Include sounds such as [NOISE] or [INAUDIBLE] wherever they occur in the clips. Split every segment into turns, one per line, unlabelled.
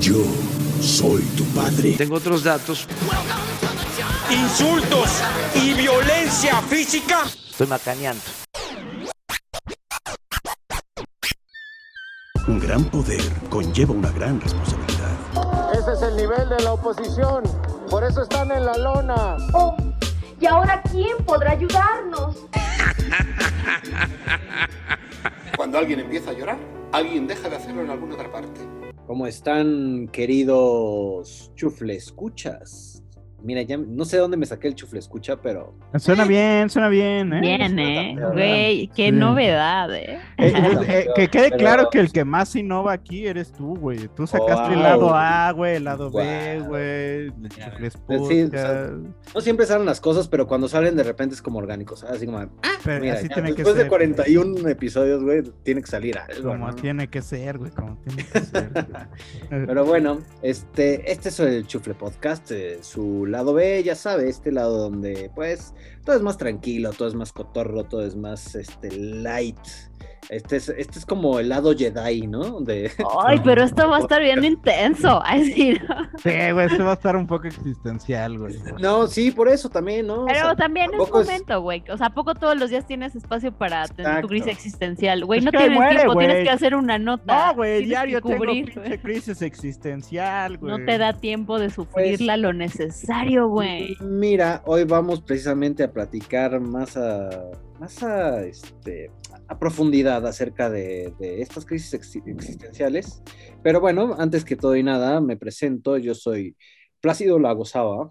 Yo soy tu padre.
Tengo otros datos.
Insultos y violencia física.
Estoy macaneando.
Un gran poder conlleva una gran responsabilidad.
Ese es el nivel de la oposición. Por eso están en la lona.
Oh, ¿y ahora quién podrá ayudarnos? [LAUGHS]
Cuando alguien empieza a llorar, alguien deja de hacerlo en alguna otra parte.
¿Cómo están, queridos chufle escuchas? Mira, ya no sé dónde me saqué el chufle escucha, pero.
Suena bien, suena bien, ¿eh?
Bien, ¿eh? Güey, qué
Sí.
novedad, ¿eh?
Eh, eh, eh, que quede
Pero-
claro que el que más innova aquí eres tú, güey. Tú sacaste el
Wow.
lado A, güey, el lado B, güey. El chufle
sí, o sea. No siempre salen las cosas, pero cuando salen de repente es como orgánicos. Así como, ah,
Pero
mira,
así
ya
tiene que
después de
ser.
41 episodios, güey, tiene que salir algo.
Como
¿no?
tiene que ser, güey, como tiene que ser. güey. [LAUGHS]
Pero bueno, este, este es el Chufle Podcast, eh, su lado B, ya sabe, este lado donde pues todo es más tranquilo, todo es más cotorro, todo es más este light. Este es, este es como el lado Jedi, ¿no? De, [LAUGHS]
Ay, pero esto va a estar bien intenso. [LAUGHS] Ay, sí, ¿no?
Sí, güey, esto va a estar un poco existencial, güey.
no, sí, por eso también, ¿no? O
Pero
sea,
también es momento, güey. O sea, ¿a poco todos los días tienes espacio para tener tu crisis existencial? Güey, no tienes
muere,
tiempo, tienes que hacer una nota.
No, güey, diario
que
tengo
cubrir,
pinche
güey.
crisis existencial, güey.
No te da tiempo de sufrirla lo necesario, güey.
Mira, hoy vamos precisamente a platicar más a, más a, este, a profundidad acerca de, de estas crisis ex- existenciales. Pero bueno, antes que todo y nada, me presento. Yo soy Plácido Lagosaba.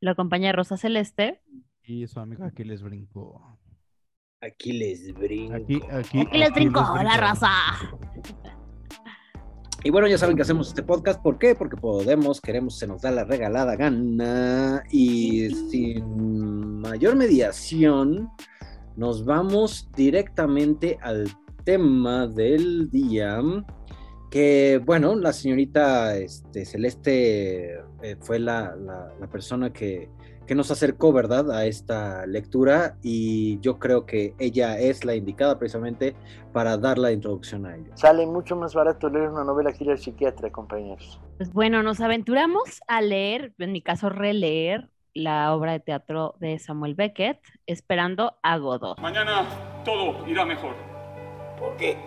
Lo acompaña Rosa Celeste.
Y su amigo aquí les brinco.
Aquí les brinco.
Aquí, aquí.
Aquí les brincó la
brinco.
raza. [LAUGHS]
Y bueno, ya saben que hacemos este podcast. ¿Por qué? Porque podemos, queremos, se nos da la regalada gana. Y sin mayor mediación, nos vamos directamente al tema del día. Que bueno, la señorita este, Celeste eh, fue la, la- la persona que, que nos acercó, ¿verdad?, a esta lectura. Y yo creo que ella es la indicada precisamente para dar la introducción a ello.
Sale mucho más barato leer una novela que ir al psiquiatra, compañeros.
Pues bueno, nos aventuramos a leer, en mi caso releer, la obra de teatro de Samuel Beckett, esperando a Godot.
Mañana todo irá mejor.
¿Por qué?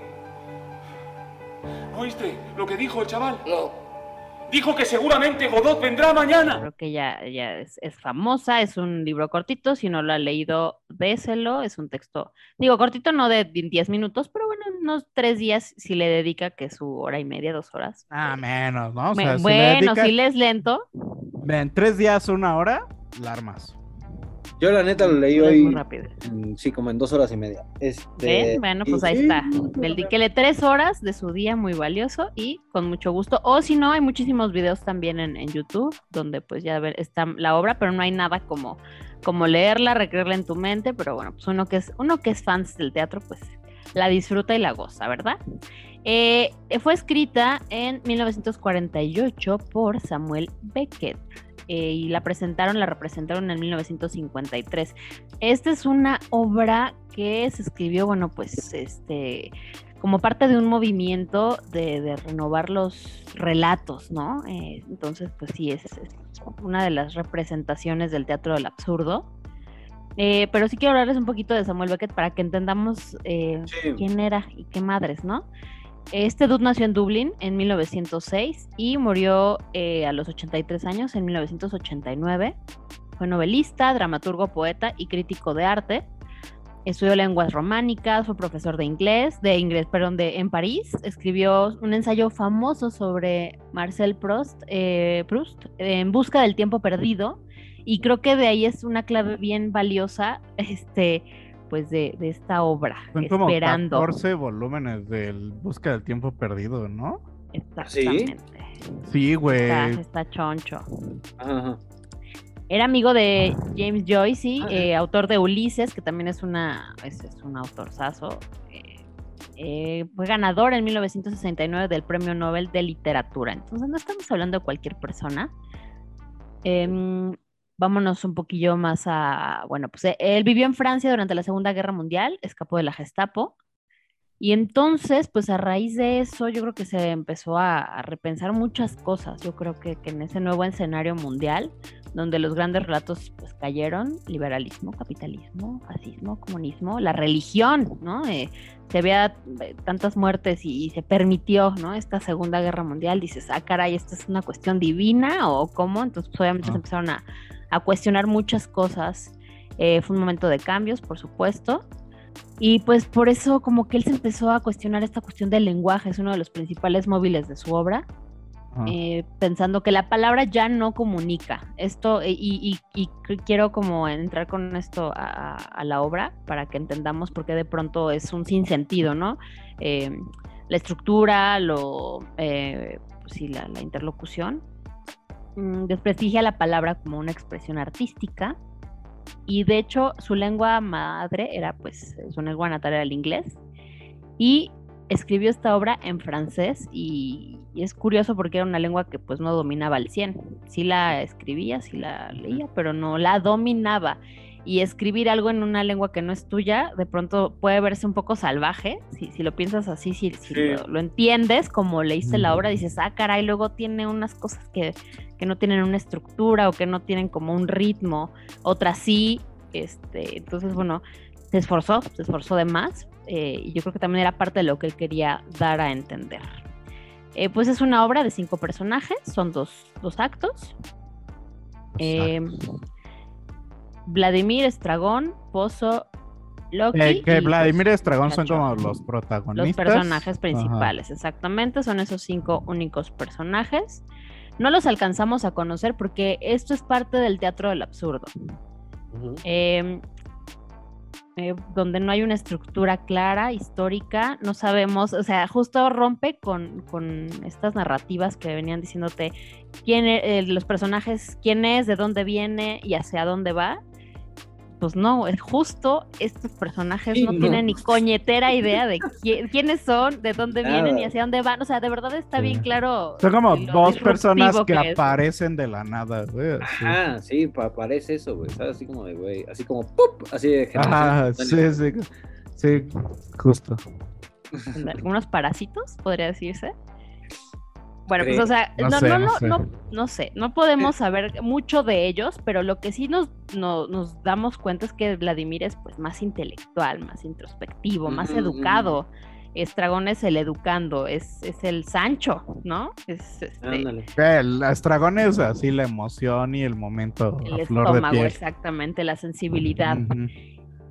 ¿Oíste lo que dijo el chaval?
No.
Dijo que seguramente Godot vendrá mañana.
Creo que ya, ya es, es famosa, es un libro cortito, si no lo ha leído, déselo, es un texto, digo, cortito no de 10 minutos, pero bueno, unos tres días si le dedica, que es su hora y media, dos horas.
Ah, menos, ¿no? O
Me-
sea, si le
bueno,
dedicas-
si lees lento,
Ven, tres días, una hora, la armas.
Yo la neta lo leí hoy,
muy rápido.
sí, como en dos horas y media. Este.
Bueno, pues ahí
sí,
está. Dedíquele tres horas de su día muy valioso y con mucho gusto. O si no, hay muchísimos videos también en, en YouTube donde pues ya ver, está la obra, pero no hay nada como, como leerla, recrearla en tu mente. Pero bueno, pues uno que es, uno que es fans del teatro, pues la disfruta y la goza, ¿verdad? Eh, fue escrita en 1948 por Samuel Beckett. Eh, y la presentaron, la representaron en 1953. Esta es una obra que se escribió, bueno, pues este, como parte de un movimiento de, de renovar los relatos, ¿no? Eh, entonces, pues sí, es, es una de las representaciones del teatro del absurdo. Eh, pero sí quiero hablarles un poquito de Samuel Beckett para que entendamos eh,
Sí.
quién era y qué madres, ¿no? Este dude nació en Dublín en 1906 y murió eh, a los 83 años en 1989. Fue novelista, dramaturgo, poeta y crítico de arte. Estudió lenguas románicas, fue profesor de inglés, de inglés, perdón, de, en París. Escribió un ensayo famoso sobre Marcel Proust, eh, Proust, En busca del tiempo perdido. Y creo que de ahí es una clave bien valiosa, este, pues de, de esta obra,
Son como
esperando.
14 volúmenes del Busca del Tiempo Perdido, ¿no?
Exactamente.
Sí, güey.
Está, está choncho.
Ajá.
Era amigo de James Joyce,
Ah,
eh, autor de Ulises, que también es una es, es un autorzazo. Eh, eh, fue ganador en 1969 del Premio Nobel de Literatura. Entonces no estamos hablando de cualquier persona. Em, vámonos un poquillo más a, bueno, pues eh, él vivió en Francia durante la Segunda Guerra Mundial, escapó de la Gestapo Y entonces, pues a raíz de eso, yo creo que se empezó a, a repensar muchas cosas. Yo creo que, que en ese nuevo escenario mundial, donde los grandes relatos pues cayeron, liberalismo, capitalismo, fascismo, comunismo, la religión, ¿no? Eh, se había eh, tantas muertes y, y, se permitió, ¿no? Esta Segunda Guerra Mundial, dices, ah, caray, ¿esto es una cuestión divina o cómo? Entonces, pues, obviamente se empezaron a, a cuestionar muchas cosas. Eh, fue un momento de cambios, por supuesto. Y pues por eso como que él se empezó a cuestionar esta cuestión del lenguaje, es uno de los principales móviles de su obra, eh, pensando que la palabra ya no comunica. Esto, eh, y, y- y cr- quiero como entrar con esto a, la obra para que entendamos por qué de pronto es un sinsentido, ¿no? Eh, la estructura, lo, eh, pues sí, la, la interlocución, desprestigia la palabra como una expresión artística. Y de hecho, su lengua madre era, pues, su lengua natal era el inglés. Y escribió esta obra en francés y, y es curioso porque era una lengua que pues no dominaba al 100. Sí la escribía, sí la leía, pero no la dominaba. Y escribir algo en una lengua que no es tuya, de pronto puede verse un poco salvaje, si, si lo piensas así, si, si
Sí.
lo, lo entiendes, como leíste la obra, dices, ah, caray, luego tiene unas cosas que, que no tienen una estructura o que no tienen como un ritmo, otras sí, este, entonces, bueno, se esforzó, se esforzó de más, eh, y yo creo que también era parte de lo que él quería dar a entender. Eh, pues es una obra de cinco personajes, son dos, dos actos. Eh, Vladimir Estragón, Pozo, Loki.
Eh, que
y,
Vladimir
pues,
Estragón son como los
Los
protagonistas.
personajes
Ajá.
principales, exactamente, son esos cinco únicos personajes. No los alcanzamos a conocer porque esto es parte del teatro del absurdo. Eh, eh, donde no hay una estructura clara, histórica, no sabemos, o sea, justo rompe con, con estas narrativas que venían diciéndote quién e- eh, los personajes, quién es, de dónde viene y hacia dónde va. Pues no, es justo estos personajes
Sí,
no,
no.
tienen ni coñetera idea de qui- quiénes son, de dónde vienen y hacia dónde van. O sea, de verdad está
Sí.
bien claro.
Son como dos personas que, aparecen de la nada, güey.
Ah, sí, pa- parece eso, güey, ¿sabes? Así como de, güey, así como, ¡pup! Así de
Ajá, sí, sí. Sí, justo.
algunos parásitos, podría decirse. Bueno, pues o sea,
No
no,
sé,
no,
no sé.
no, no sé, no podemos saber mucho de ellos, pero lo que sí nos, no- nos damos cuenta es que Vladimir es pues más intelectual, más introspectivo, más educado. Estragón es el educando, es, es el Sancho, ¿no? Es este.
El Estragón es así la emoción y el momento
el
a flor de
estómago,
piel.
exactamente, la sensibilidad.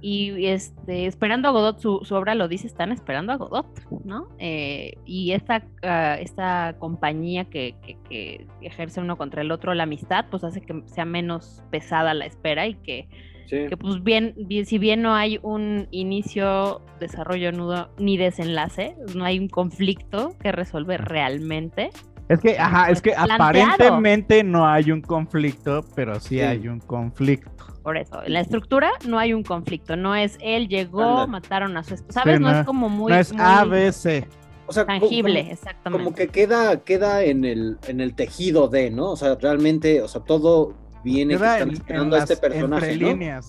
Y este, esperando a Godot, su, su obra lo dice, están esperando a Godot, ¿no? Eh, y esta, ah, esta compañía que, que- que ejerce uno contra el otro, la amistad, pues hace que sea menos pesada la espera y que,
Sí.
que, pues bien, bien- si bien no hay un inicio, desarrollo, nudo, ni desenlace, no hay un conflicto que resolver realmente.
Es que, ajá, es que
Planteado.
aparentemente no hay un conflicto, pero sí,
Sí.
hay un conflicto.
Por eso, en la estructura no hay un conflicto, no es él llegó, mataron a su esposa, ¿sabes?
Sí,
no,
no-
es como muy,
no es
muy
ABC.
O sea,
tangible,
como-
exactamente.
como que queda, queda en el, en el tejido de, ¿no? O sea, realmente, o sea, todo viene que están esperando
en
a este personaje, ¿no?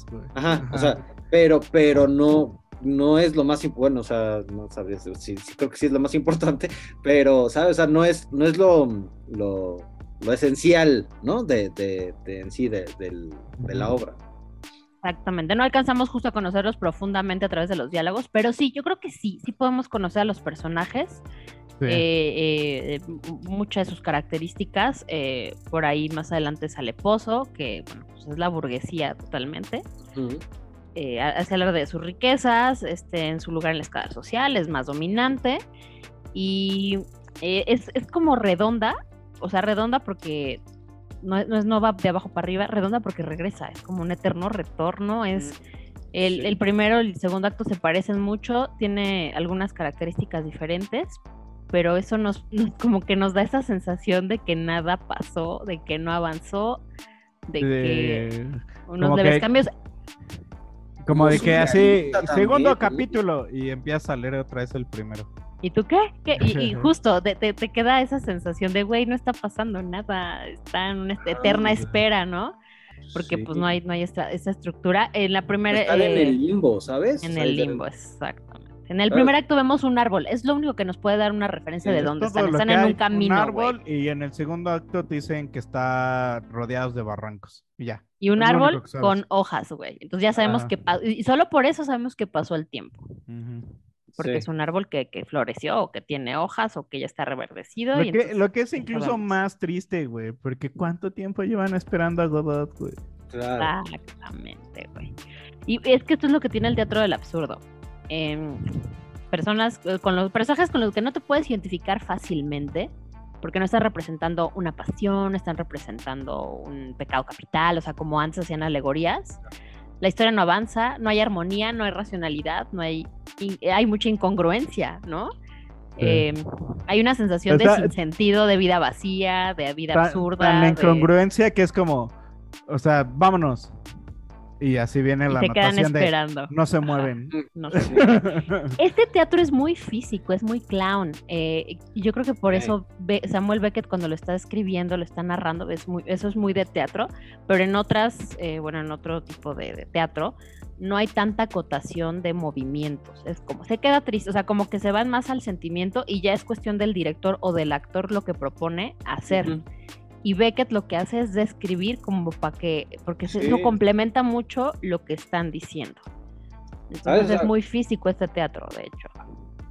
güey.
Ajá, o sea, pero, pero no, no es lo más importante, bueno, o sea, no sabes, sí, sí creo que sí es lo más importante, pero, ¿sabes? O sea, no es, no es lo, lo, lo esencial, ¿no? De, de, de en sí, de, del- de la obra.
Exactamente, no alcanzamos justo a conocerlos profundamente a través de los diálogos, pero sí, yo creo que sí, sí podemos conocer a los personajes,
Sí.
eh, eh, muchas de sus características, eh, por ahí más adelante sale Pozo, que bueno, pues es la burguesía totalmente,
Ujú.
eh, ha- hace hablar de sus riquezas, este, en su lugar en la escala social, es más dominante y eh, es, es como redonda, o sea, redonda porque no, es- no, es, no va de abajo para arriba, redonda porque regresa, es como un eterno retorno, es... El,
Sí.
el primero y el segundo acto se parecen mucho, tiene algunas características diferentes, pero eso nos, nos- [LAUGHS] como que nos da esa sensación de que nada pasó, de que no avanzó, de que
De-
unos
como
leves
que-
cambios.
Como de
Muy
que así,
también,
segundo capítulo y empieza a leer otra vez el primero.
¿Y tú qué? ¿Qué? Y, y justo te, te- te queda esa sensación de, güey, no está pasando nada, está en una est- eterna
Ah,
espera, ¿no? Porque
Sí.
pues no hay, no hay esta, esta estructura. En la primera...
Estar en
eh,
el limbo, ¿sabes?
En
O sea,
el limbo, exactamente. En el
Claro.
primer acto vemos un árbol, es lo único que nos puede dar una referencia
Sí,
de dónde están. Están en
hay,
un camino, güey.
árbol y en el segundo acto te dicen que está rodeados de barrancos y ya.
Y un
es
árbol con hojas, güey. Entonces ya sabemos
Ajá.
que pasó, y solo por eso sabemos que pasó el tiempo,
Ujú.
Porque
Sí.
es un árbol que, que floreció o que tiene hojas o que ya está reverdecido.
Lo
y
que,
entonces
lo que es
ya
incluso
sabemos.
más triste, güey, porque ¿cuánto tiempo llevan esperando a Godot, güey?
Claro.
Exactamente, güey. Y es que esto es lo que tiene el teatro del absurdo. Em, personas eh, con los personajes con los que no te puedes identificar fácilmente, porque no están representando una pasión, no están representando un pecado capital, o sea, como antes hacían alegorías. La historia no avanza, no hay armonía, no hay racionalidad, no hay, y hay mucha incongruencia, ¿no?
Sí.
Em, hay una sensación de sinsentido, de vida vacía, de vida
Tan-
absurda.
Tan
de-
incongruencia que es como, o sea, vámonos. Y así viene
y
la
se quedan
anotación de
esperando.
no se mueven.
No sé. [LAUGHS] Este teatro es muy físico, es muy clown. eh, yo creo que por eso Samuel Beckett cuando lo está escribiendo, lo está narrando, es muy, eso es muy de teatro, pero en otras, eh, bueno, en otro tipo de, de teatro, no hay tanta acotación de movimientos. Es como, se queda triste, o sea, como que se van más al sentimiento y ya es cuestión del director o del actor lo que propone hacer. Y Beckett lo que hace es describir como para que, porque
Sí.
eso complementa mucho lo que están diciendo. Entonces
¿Sabes?
es muy físico este teatro, de hecho.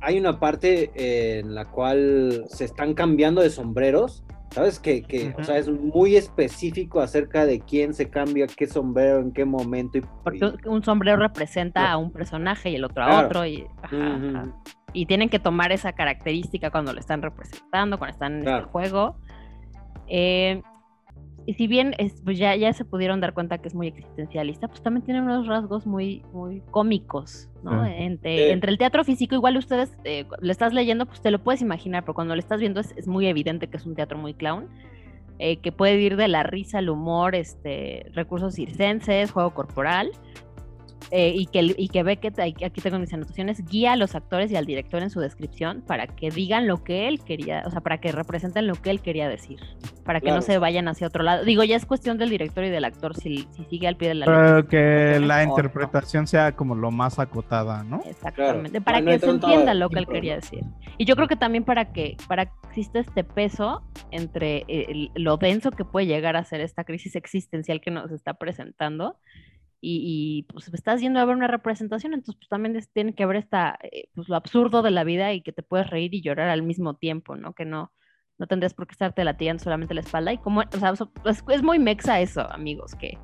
Hay una parte eh, en la cual se están cambiando de sombreros. ¿Sabes? Que, que o
Ujú.
sea, es muy específico acerca de quién se cambia, qué sombrero, en qué momento. Y,
Porque un- sombrero representa a un personaje y el otro a
Claro.
otro. Y, ajá,
Ujú.
ajá. y tienen que tomar esa característica cuando lo están representando, cuando están en
Claro.
este juego. Eh, y si bien es- pues ya, ya se pudieron dar cuenta que es muy existencialista, pues también tiene unos rasgos muy, muy cómicos, ¿no?
Sí.
Entre, entre el teatro físico, igual ustedes eh, lo estás leyendo, pues te lo puedes imaginar, pero cuando lo estás viendo es, es muy evidente que es un teatro muy clown. eh, que puede ir de la risa al humor, este, recursos circenses, juego corporal, eh, y, que, el- y que Beckett, aquí aquí tengo mis anotaciones, guía a los actores y al director en su descripción para que digan lo que él quería, o sea, para que representen lo que él quería decir, para que no se vayan hacia otro lado. Digo, ya es cuestión del director y del actor si, si sigue al pie de la letra.
Pero que la
no.
interpretación sea como lo más acotada, ¿no?
Exactamente,
Claro.
para que se entienda lo que él quería decir. Y yo creo que también para que, para que exista este peso entre el- lo denso que puede llegar a ser esta crisis existencial que nos está presentando y, y, pues estás yendo a ver una representación, entonces pues también es- tiene que ver esta, eh, pues lo absurdo de la vida y que te puedes reír y llorar al mismo tiempo, ¿no? Que no, no tendrías por qué estarte latigando solamente la espalda y como, o sea, es, es muy mexa eso, amigos, que,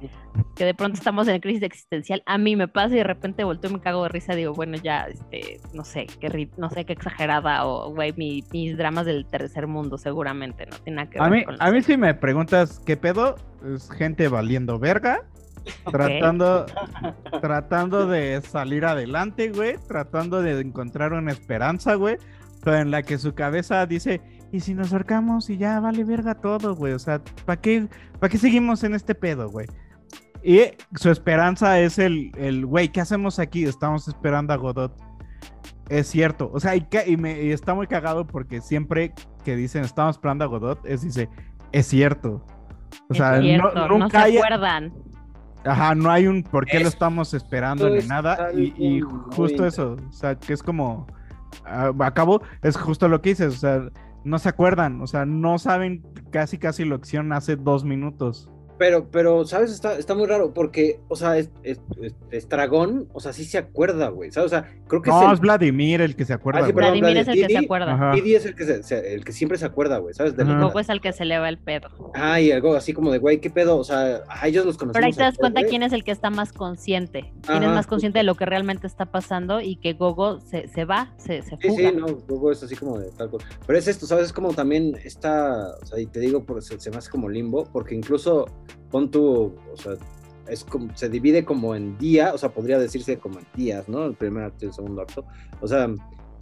que de pronto estamos en crisis existencial. A mí me pasa y de repente volteo y me cago de risa, digo, bueno, ya, este, no sé, qué, no sé, qué exagerada o, güey, mi- mis dramas del tercer mundo seguramente, no tiene nada que ver
A mí,
con
a mí si me preguntas qué pedo, es gente valiendo verga, tratando, tratando de salir adelante, güey, tratando de encontrar una esperanza, güey, pero en la que su cabeza dice, ¿y si nos acercamos y ya vale verga todo, güey? O sea, ¿para qué, ¿para qué seguimos en este pedo, güey? Y su esperanza es el, el, güey, ¿qué hacemos aquí? Estamos esperando a Godot. Es cierto, o sea, y, y me, y está muy cagado porque siempre que dicen estamos esperando a Godot, es dice, es cierto. O
Es
sea, no- nunca
se
hay,
acuerdan.
Ajá, no hay un por qué lo
Es-
estamos esperando ni nada. Y, justo eso, o sea, que es como, ah, acabo, es justo lo que dices, o sea, no se acuerdan, o sea, no saben casi casi lo que hicieron hace dos minutos.
Pero, pero, ¿sabes? Está, está muy raro porque, o sea, es, es- es- Estragón, o sea, sí se acuerda, güey, ¿sabes? O sea, creo que
No,
es
es
el...
Vladimir el que se acuerda.
Ah, sí, perdón,
Vladimir es el que se acuerda.
Didi es el que, se- se- el que siempre se acuerda, güey, ¿sabes?
Goku es el que se le va el pedo.
Ah, y algo así como de, güey, ¿qué pedo? O sea, a ellos los conocemos.
Pero ahí te das cuenta
güey.
quién es el que está más consciente, quién es más consciente
justo.
de lo que realmente está pasando y que Gogo se, se va, se, se
Sí,
fuga.
sí, no, luego es así como de tal cual. Pero es esto, ¿sabes? Es como también está, o sea, y te digo, porque se, se me hace como limbo, porque incluso pon tu, o sea, es como, se divide como en día, o sea, podría decirse como en días, ¿no? El primer acto y el segundo acto. O sea,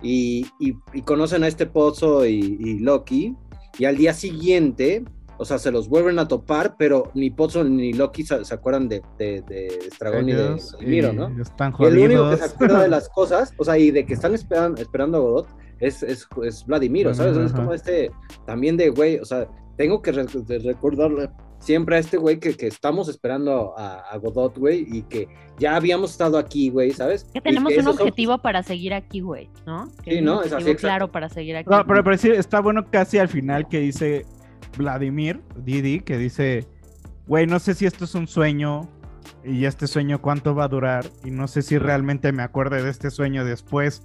y, y, y conocen a este Pozo y, y Loki, y al día siguiente, o sea, se los vuelven a topar, pero ni Pozo ni Loki se, se acuerdan de, de, de Estragón y de
Ellos, y
¿no?
Están
Y el único que se acuerda de [LAUGHS] las cosas, o sea, y de que están esperando, esperando a Godot, es, es, es Vladimiro, ¿sabes?
Ajá.
Es como este, también de, güey, o sea, tengo que re- recordarle siempre a este güey que, que estamos esperando a, a Godot, güey, y que ya habíamos estado aquí, güey, ¿sabes?
Que tenemos
que
un
son-
objetivo para seguir aquí, güey, ¿no? Que
Sí, ¿no? Es así,
claro para seguir aquí.
No, pero, pero sí, está bueno casi al final que dice Vladimir, Didi, que dice, güey, no sé si esto es un sueño y este sueño cuánto va a durar y no sé si realmente me acuerde de este sueño después.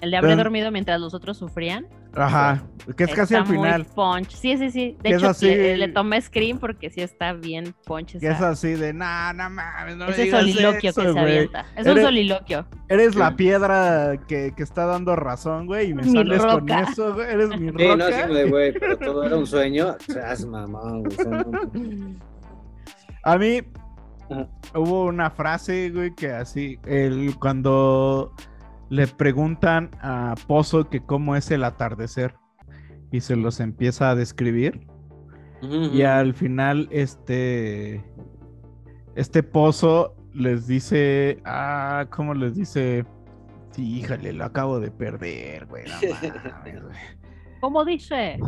El de haber
Pero-
dormido mientras los otros sufrían.
Ajá, que es casi
está
al final.
Muy punch. Sí, sí, sí. De hecho,
así-
le, le tomé screen porque sí está bien punch.
Que es así de, nah, no mames, no
ese soliloquio
eso,
que se avienta. Es un soliloquio.
Eres la piedra que, que está dando razón, güey, y me
Mi
sales con
roca.
eso, güey. Eres mi
Sí,
roca.
no, güey, [LAUGHS] pero todo era un sueño. Seas mamón, güey.
A mí
Ajá.
hubo una frase, güey, que así, el, cuando le preguntan a Pozo que cómo es el atardecer y se los empieza a describir y al final este este Pozo les dice, ah, ¿cómo les dice? Sí, híjole, lo acabo de perder, güey. no [LAUGHS] mames, güey".
¿Cómo dice?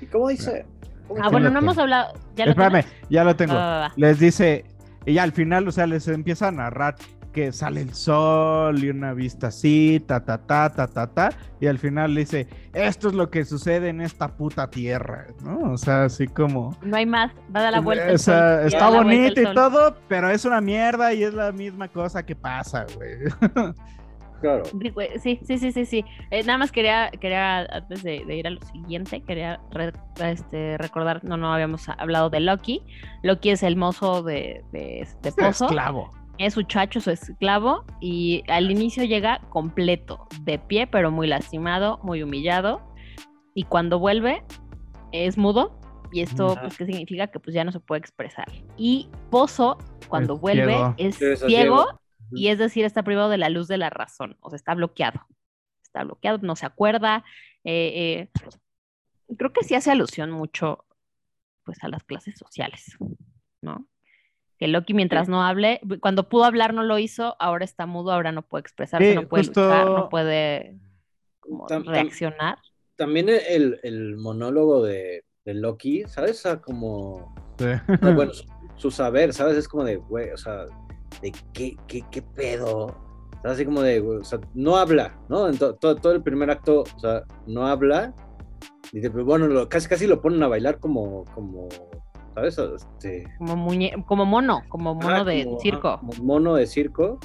¿Y cómo dice? ¿Cómo
Ah, bueno, no
lo
hemos hablado. ¿Ya lo
Espérame,
tienes?
ya lo tengo.
Va, va, va.
les dice, y ya al final, o sea, les empieza a narrar que sale el sol y una vista así, ta, ta, ta, ta, ta, ta, y al final le dice, esto es lo que sucede en esta puta tierra, ¿no? O sea, así como...
No hay más. Va a dar la vuelta.
o
el
sea,
sol,
está bonito y todo, pero es una mierda y es la misma cosa que pasa, güey. [LAUGHS]
Claro.
Sí, Sí, sí, sí, sí. Eh, nada más quería, quería antes de, de ir a lo siguiente, quería re- este, recordar, no, no habíamos hablado de Loki. Loki es el mozo de, de, de Pozo.
Esclavo.
Es su chacho, su esclavo, y al inicio llega completo, de pie, pero muy lastimado, muy humillado. Y cuando vuelve, es mudo. Y esto, pues, ¿qué significa? Que pues ya no se puede expresar. Y Pozo, cuando
Es
vuelve,
ciego.
es
Sí, es
ciego,
ciego.
y es decir, está privado de la luz de la razón, o sea, está bloqueado. Está bloqueado, no se acuerda. eh, eh, creo que sí hace alusión mucho, pues, a las clases sociales, ¿no? Que Loki mientras no hable, cuando pudo hablar no lo hizo, ahora está mudo, ahora no puede expresarse,
Sí,
no puede
justo-
luchar, no puede como
Tam- tam-
reaccionar.
También el, el monólogo de, de Loki, ¿sabes? O sea, como.
Sí.
o sea, bueno, su, su saber, ¿sabes? Es como de, güey, o sea, de qué, qué, qué pedo. O sea, así como de, güey, o sea, no habla, ¿no? En to- todo, todo el primer acto, o sea, no habla. Dice, pues bueno, lo- casi casi lo ponen a bailar como, como, ¿sabes? Este,
Como, muñe como mono, como mono de
como-
circo.
como mono de circo.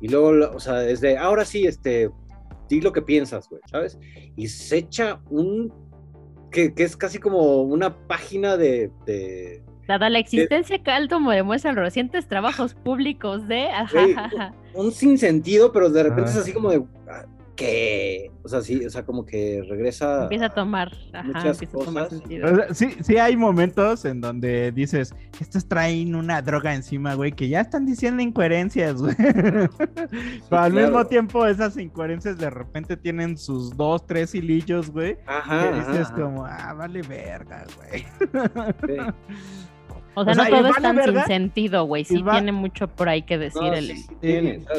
Y luego, o sea, desde ahora sí, este, di lo que piensas, güey, ¿sabes? Y se echa un. que, que es casi como una página de. de-
Dada la existencia que Alto demuestran los recientes trabajos públicos de... ajá,
Güey,
ajá,
un sinsentido, pero de repente es así como de. ¿Qué? O sea, sí, o sea, como que regresa.
Empieza a tomar, ajá,
muchas
empieza a tomar
cosas.
sentido.
O sea, sí, sí hay momentos en donde dices, estos traen una droga encima, güey, que ya están diciendo incoherencias, güey. Pero al
claro.
mismo tiempo esas incoherencias de repente tienen sus dos, tres hilillos, güey.
Ajá.
que dices
ajá,
como, ah, vale verga, güey.
sí. [LAUGHS]
O sea,
o
no todo es tan
verga,
sin sentido, güey. Sí
va-
tiene mucho por ahí que decir
No,
el,
sí,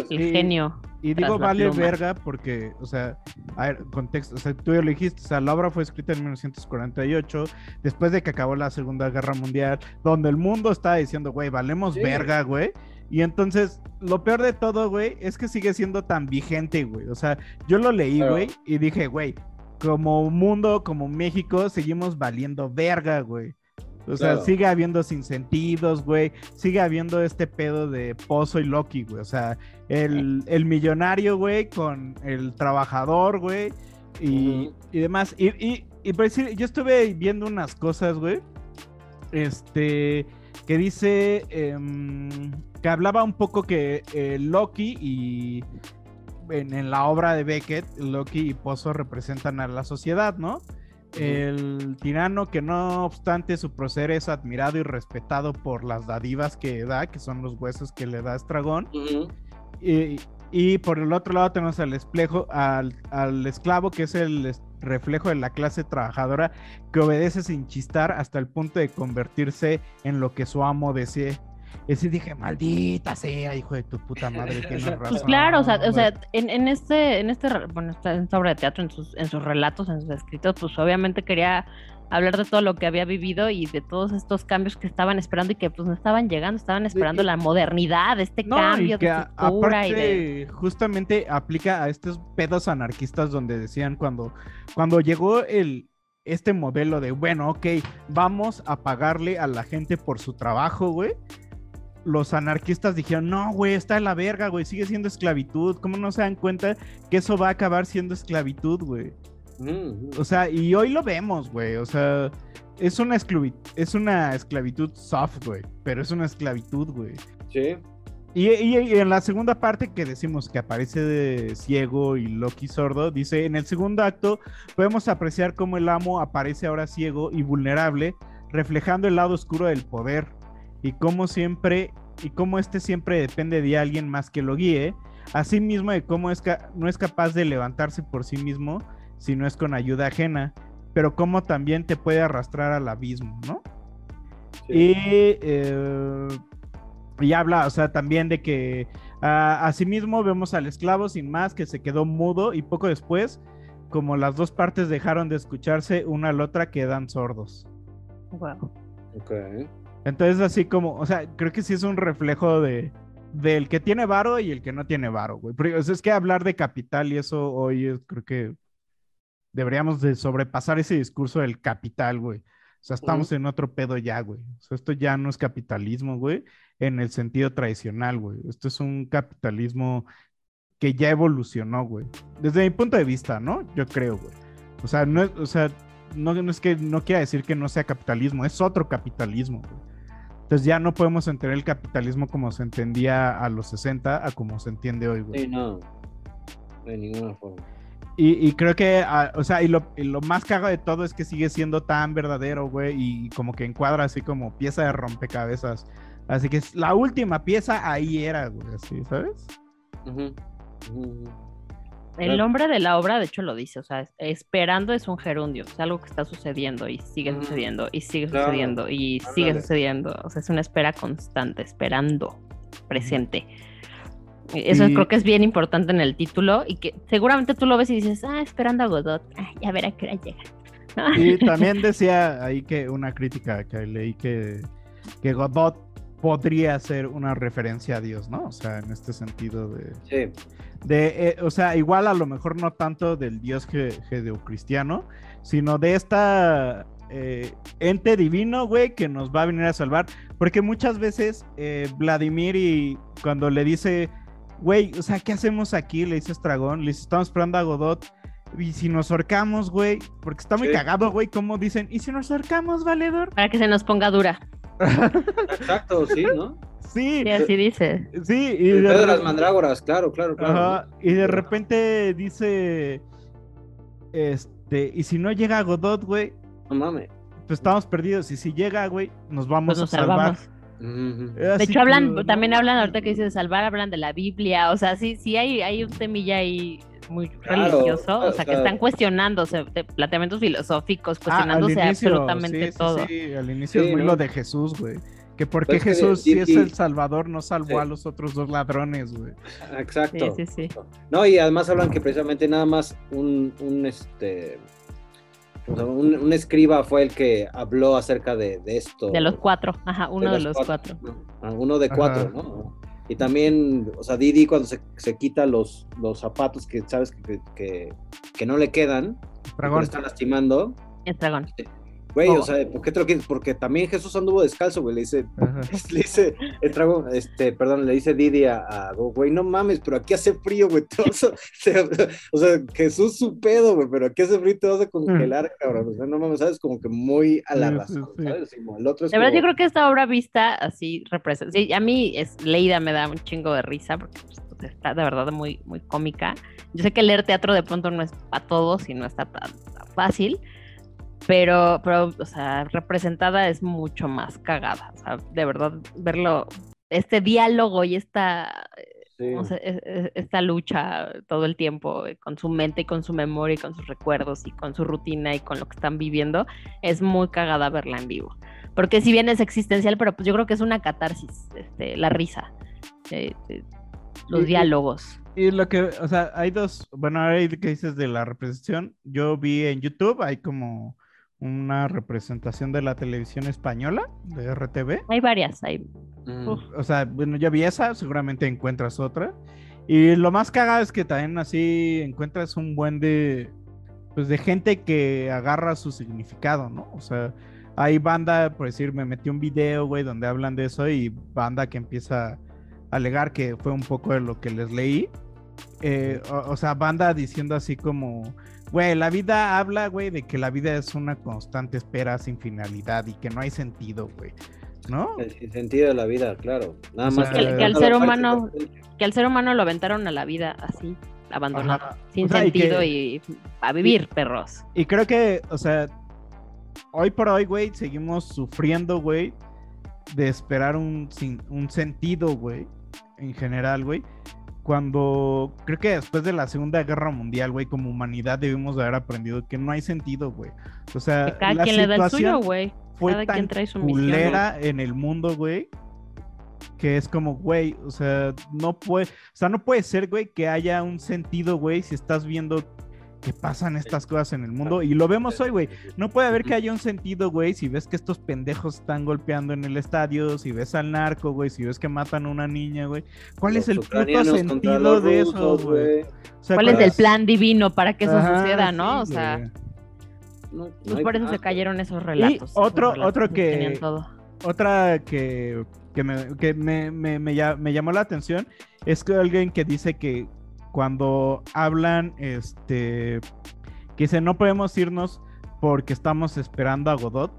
y-
genio.
Y
Tras
digo vale
pluma.
verga porque, o sea, a ver, contexto, o sea, tú ya lo dijiste, o sea, la obra fue escrita en 1948, después de que acabó la Segunda Guerra Mundial, donde el mundo estaba diciendo, güey, valemos
Sí.
verga, güey. Y entonces, lo peor de todo, güey, es que sigue siendo tan vigente, güey. O sea, yo lo leí, güey, y dije, güey, como mundo, como México, seguimos valiendo verga, güey. O sea,
Claro.
sigue habiendo sinsentidos, güey. Sigue habiendo este pedo de Pozo y Loki, güey. O sea, el, el millonario, güey, con el trabajador, güey. Y, y demás. Y, y, y por decir, yo estuve viendo unas cosas, güey. Este, que dice em, que hablaba un poco que eh, Loki y en, en la obra de Beckett, Loki y Pozo representan a la sociedad, ¿no? El tirano que no obstante su proceder es admirado y respetado por las dadivas que da, que son los huesos que le da Estragón. Y, y por el otro lado tenemos al espejo, al, al esclavo, que es el reflejo de la clase trabajadora, que obedece sin chistar hasta el punto de convertirse en lo que su amo desee. Y sí dije, maldita sea, hijo de tu puta madre, [LAUGHS] tienes razón.
Pues claro, o sea, o
güey".
sea en, en este, en este, bueno, esta, obra de teatro, en sus, en sus relatos, en sus escritos, pues obviamente quería hablar de todo lo que había vivido y de todos estos cambios que estaban esperando y que pues no estaban llegando, estaban esperando la modernidad, este
No,
cambio
y que
de
a-
cultura y de...
aparte, justamente aplica a estos pedos anarquistas donde decían cuando, cuando llegó el este modelo de bueno, ok, vamos a pagarle a la gente por su trabajo, güey. Los anarquistas dijeron, no, güey, está en la verga, güey, sigue siendo esclavitud. ¿Cómo no se dan cuenta que eso va a acabar siendo esclavitud, güey?
Mm,
O sea, y hoy lo vemos, güey. O sea, es una, es una esclavitud soft, güey. Pero es una esclavitud, güey.
Sí.
Y, y- y en la segunda parte que decimos que aparece de ciego y Loki sordo, dice, en el segundo acto podemos apreciar cómo el amo aparece ahora ciego y vulnerable, reflejando el lado oscuro del poder y cómo siempre y cómo este siempre depende de alguien más que lo guíe, asimismo de cómo es no es capaz de levantarse por sí mismo si no es con ayuda ajena, pero cómo también te puede arrastrar al abismo, ¿no? Y, eh, y habla, o sea, también de que ah, asimismo vemos al esclavo sin más que se quedó mudo y poco después, como las dos partes dejaron de escucharse una a la otra, quedan sordos.
Wow.
Ok.
Entonces, así como, o sea, creo que sí es un reflejo de del que tiene varo y el que no tiene varo, güey. Porque, o sea, es que hablar de capital y eso hoy es- creo que deberíamos de sobrepasar ese discurso del capital, güey. O sea, estamos en otro pedo ya, güey. O sea, esto ya no es capitalismo, güey, en el sentido tradicional, güey. Esto es un capitalismo que ya evolucionó, güey. Desde mi punto de vista, ¿no? Yo creo, güey. O sea, no es, o sea, no, no es que no quiera decir que no sea capitalismo, es otro capitalismo, güey. Entonces ya no podemos entender el capitalismo como se entendía a los 60 a como se entiende hoy, güey.
Sí, no. De ninguna forma.
Y, y creo que, ah, o sea, y lo, y lo más cago de todo es que sigue siendo tan verdadero, güey, y como que encuadra así como pieza de rompecabezas. Así que es la última pieza ahí era, güey, así, ¿sabes?
Ujú, ujú.
El
Claro.
nombre de la obra, de hecho, lo dice, o sea, es- esperando es un gerundio, es algo que está sucediendo y sigue
Ujú.
sucediendo y sigue
Claro.
sucediendo y sigue sucediendo, o sea, es una espera constante, esperando, presente. Eso
Y-
creo que es bien importante en el título y que seguramente tú lo ves y dices, ah, esperando a Godot, ah, ya verá que hora llega. ¿no?
Y también decía ahí que una crítica que leí que, que Godot podría ser una referencia a Dios, ¿no? O sea, en este sentido de...
Sí.
De, eh, o sea, igual a lo mejor no tanto del dios judeocristiano, sino de esta eh, ente divino, güey, que nos va a venir a salvar. Porque muchas veces eh, Vladimir y cuando le dice, güey, o sea, ¿qué hacemos aquí? Le dice Estragón, le dice, estamos esperando a Godot. Y si nos ahorcamos, güey, porque está muy
Sí.
cagado, güey, como dicen, ¿y si nos ahorcamos, valedor?
Para que se nos ponga dura. [LAUGHS]
Exacto, sí, ¿no?
Sí,
Sí, así dice.
sí, y de
las mandrágoras, claro, claro, claro.
Ajá, y de repente dice, este, y si no llega Godot, güey,
No mames.
pues estamos perdidos. Y si llega, güey, nos vamos
Pues nos
a salvar.
salvamos.
Es
De
así
hecho, hablan,
que,
también hablan, ahorita que dice de salvar, hablan de la Biblia, o sea, sí, sí hay, hay un temilla ahí muy
Claro,
religioso, o
o
sea, que están cuestionándose de planteamientos filosóficos,
Ah,
cuestionándose
inicio,
absolutamente
sí, sí,
todo.
Sí, al inicio
Sí,
es muy
¿no?
lo de Jesús, güey. Que por qué
Pues
Jesús, si es el Salvador, no salvó
Sí.
a los otros dos ladrones, güey.
Exacto.
Sí, sí, sí.
No, y además hablan que precisamente nada más un, un este o sea, un, un escriba fue el que habló acerca de, de esto.
De los cuatro, ajá, uno de, los cuatro.
¿no? Ah, Uno de cuatro,
Ajá.
¿no? Y también, o sea, Didi cuando se, se quita los, los zapatos que sabes que, que, que no le quedan, que están lastimando,
Es dragón.
Güey,
Oh.
o sea, ¿por qué te lo quitas? Porque también Jesús anduvo descalzo, güey, le dice,
Ajá. [LAUGHS]
le dice, el trago, este, perdón, le dice Didi a, a Go, güey, no mames, pero aquí hace frío, güey, te vas a- [LAUGHS] te- o sea, Jesús su pedo, güey, pero aquí hace frío y te vas a congelar, cabrón, o sea, no mames, sabes, como que muy a la
Sí, sí,
razón,
sí.
¿sabes? Como el otro es
De verdad, yo creo que esta obra vista así representa. Sí, a mí es leída me da un chingo de risa porque pues, está de verdad muy, muy cómica. Yo sé que leer teatro de pronto no es para todos y no está tan, tan fácil, pero, pero, o sea, representada es mucho más cagada. O sea, de verdad, verlo, este diálogo y esta,
Sí.
o sea, e- e- esta lucha todo el tiempo eh, con su mente y con su memoria y con sus recuerdos y con su rutina y con lo que están viviendo, es muy cagada verla en vivo. Porque si bien es existencial, pero pues yo creo que es una catarsis, este, la risa, eh, eh, los
Y-
diálogos.
Y lo que, o sea, hay dos, bueno, ahí que dices de la representación, yo vi en YouTube, hay como una representación de la televisión española, de RTV.
Hay varias, hay.
Mm.
O sea, bueno, yo vi esa, seguramente encuentras otra. Y lo más cagado es que también así encuentras un buen de, pues de gente que agarra su significado, ¿no? O sea, hay banda, por decir, me metí un video, güey, donde hablan de eso y banda que empieza a alegar que fue un poco de lo que les leí. Eh, o, o sea, banda diciendo así como, güey, la vida habla, güey, de que la vida es una constante espera sin finalidad y que no hay sentido, güey. ¿No?
El sin sentido de la vida, claro. Nada
O
más
que al- que
al ser humano- Que al ser humano lo aventaron a la vida así, abandonado,
Ajá.
sin
O sea, y que-
sentido y, a vivir, perros.
Y creo que, o sea, hoy por hoy, güey, seguimos sufriendo, güey, de esperar un, sin- un sentido, güey, en general, güey. Cuando creo que después de la Segunda Guerra Mundial, güey, como humanidad debimos de haber aprendido que no hay sentido, güey. O sea,
Que cada
la
quien le da el suyo,
situación
güey.
fue
Cada
tan
quien trae su misión.
culera en el mundo, güey, que es como, güey, o sea, no puede, o sea, no puede ser, güey, que haya un sentido, güey, si estás viendo que pasan estas cosas en el mundo y lo vemos hoy, güey. No puede haber que haya un sentido, güey, si ves que estos pendejos están golpeando en el estadio, si ves al narco, güey, si ves que matan a una niña, güey. ¿Cuál
Los
es el puto sentido de eso, güey? O sea,
¿Cuál es el plan divino para que eso
Ajá,
suceda, no?
sí,
o sea.
No, no
pues por eso se cayeron esos relatos. esos
otro-
relatos
otro que-
todo.
Otra que, que, me, que me, me- me llamó la atención es que alguien que dice que cuando hablan, este, que dice no podemos irnos porque estamos esperando a Godot.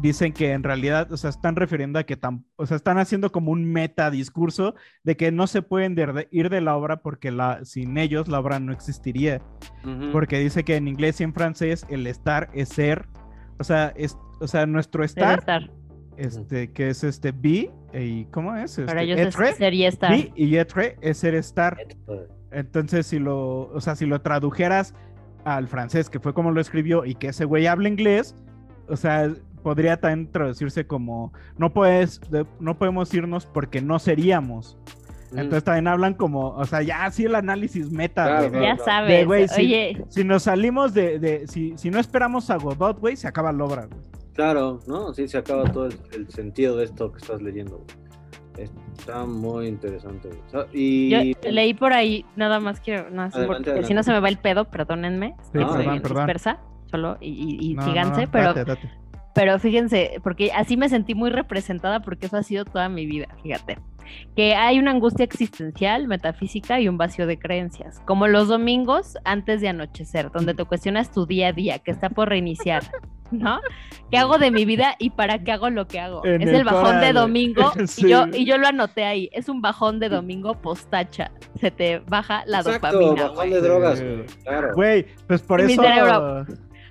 Dicen que en realidad, o sea, están refiriendo a que o sea, están haciendo como un meta discurso de que no se pueden de- ir de la obra porque la, sin ellos la obra no existiría. Porque dice que en inglés y en francés el estar es ser. O sea, es, o sea, nuestro estar. este, que es este be, y ¿cómo es?
Para
Este,
ellos
etre,
es ser y estar.
be y etre es ser estar. Entonces, si lo, o sea, si lo tradujeras al francés, que fue como lo escribió, y que ese güey habla inglés, o sea, podría también traducirse como no puedes, de- no podemos irnos porque no seríamos.
Mm.
Entonces también hablan como, o sea, ya así el análisis meta,
Claro,
güey,
ya
de-
sabes.
de, güey, si-
Oye,
si nos salimos de, de si, si no esperamos a Godot, güey, se acaba la obra, güey.
Claro, ¿no? Sí, se acaba todo el, el sentido de esto que estás leyendo. güey. Está muy interesante. güey. O sea, y...
yo leí por ahí, nada más quiero, no, así, porque si no se me va el pedo, perdónenme.
Sí,
estoy
perdón,
bien
perdón.
dispersa, solo y, y- y
No,
síganse,
no, no,
pero
date, date.
Pero fíjense, porque así me sentí muy representada porque eso ha sido toda mi vida, fíjate. Que hay una angustia existencial, metafísica y un vacío de creencias. Como los domingos antes de anochecer, donde te cuestionas tu día a día, que está por reiniciar, [LAUGHS] ¿no? ¿Qué hago de mi vida y para qué hago lo que hago?
En
es
el
el bajón de domingo
Sí. [LAUGHS]
y, yo, y yo lo anoté ahí. Es un bajón de domingo postacha. Se te baja la
Exacto,
dopamina.
bajón
güey.
de drogas, güey. Claro.
Güey, pues por
mi
eso.
cerebro.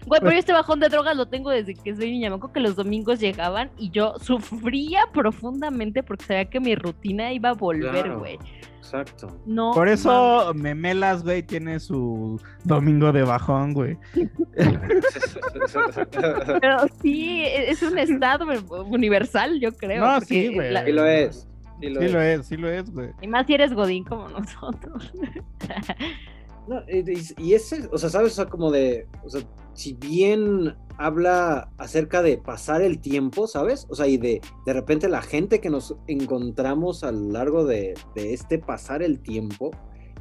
Güey, pero
Pues-
yo este bajón de drogas lo tengo desde que soy niña. Me acuerdo que los domingos llegaban y yo sufría profundamente porque sabía que mi rutina iba a volver,
Claro.
güey.
Exacto.
No.
Por
mames.
eso Memelas, güey, tiene su domingo de bajón, güey. [LAUGHS]
Pero sí, e- es un estado universal, yo creo.
No, sí, güey.
la-
Sí lo es. Sí lo
Sí
es.
lo es, sí lo es, güey.
Y más si eres Godín como nosotros. [LAUGHS]
No, y, ese, o sea, sabes, o sea, como de, o sea, si bien habla acerca de pasar el tiempo, ¿sabes? O sea, y de, de repente la gente que nos encontramos a lo largo de, de este pasar el tiempo,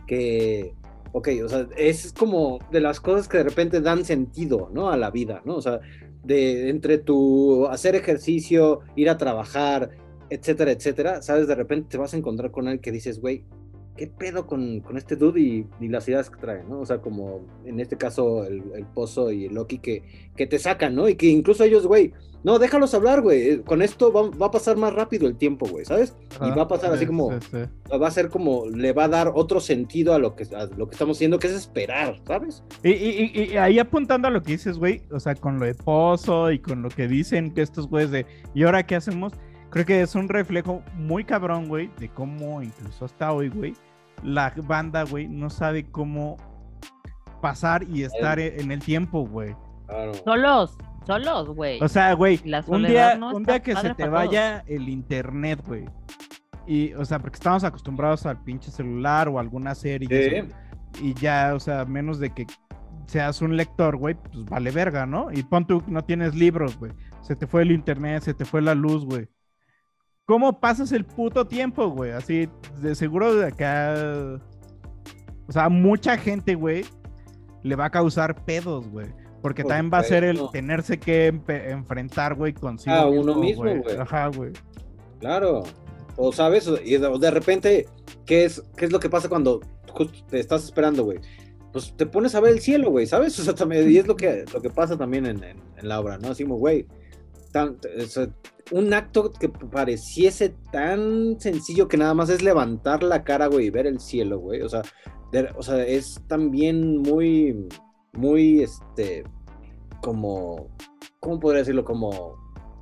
que, ok, o sea, es como de las cosas que de repente dan sentido, ¿no? A la vida, ¿no? O sea, de entre tu hacer ejercicio, ir a trabajar, etcétera, etcétera, ¿sabes? De repente te vas a encontrar con alguien que dices, güey, ¿qué pedo con, con este dude y, y las ideas que trae, ¿no? O sea, como en este caso el, el Pozo y el Loki que, que te sacan, ¿no? Y que incluso ellos, güey, no, déjalos hablar, güey, eh, con esto va, va a pasar más rápido el tiempo, güey, ¿sabes? Y va a pasar así
Sí,
como,
sí, sí.
va a ser como, le va a dar otro sentido a lo que, a lo que estamos haciendo, que es esperar, ¿sabes?
Y, y- y- y ahí apuntando a lo que dices, güey, o sea, con lo de Pozo y con lo que dicen que estos güeyes de, ¿y ahora qué hacemos? Creo que es un reflejo muy cabrón, güey, de cómo incluso hasta hoy, güey, la banda, güey, no sabe cómo pasar y estar e- en el tiempo, güey.
Claro.
solos, solos, güey.
O sea, güey, un día,
no
un día que se te
todos.
vaya el internet, güey. Y, o sea, porque estamos acostumbrados al pinche celular o alguna serie. eso, Y ya, o sea, menos de que seas un lector, güey, pues vale verga, ¿no? Y pon tú, no tienes libros, güey. Se te fue el internet, se te fue la luz, güey. ¿Cómo pasas el puto tiempo, güey? Así, de seguro de acá. O sea, mucha gente, güey, le va a causar pedos, güey. Porque
Por
también va a ser el tenerse que enfrentar, güey, consigo.
A uno mismo, güey.
Ajá, güey.
Claro. O sabes, O- y de, repente, ¿qué es, ¿qué es lo que pasa cuando te estás esperando, güey? Pues te pones a ver el cielo, güey, ¿sabes? [LAUGHS] O sea, también, y es lo que, lo que pasa también en, en- en la obra, ¿no? Así como, güey, un acto que pareciese tan sencillo que nada más es levantar la cara, güey, y ver el cielo, güey. O sea, o sea, es también muy, muy, este, como, ¿cómo podría decirlo? Como,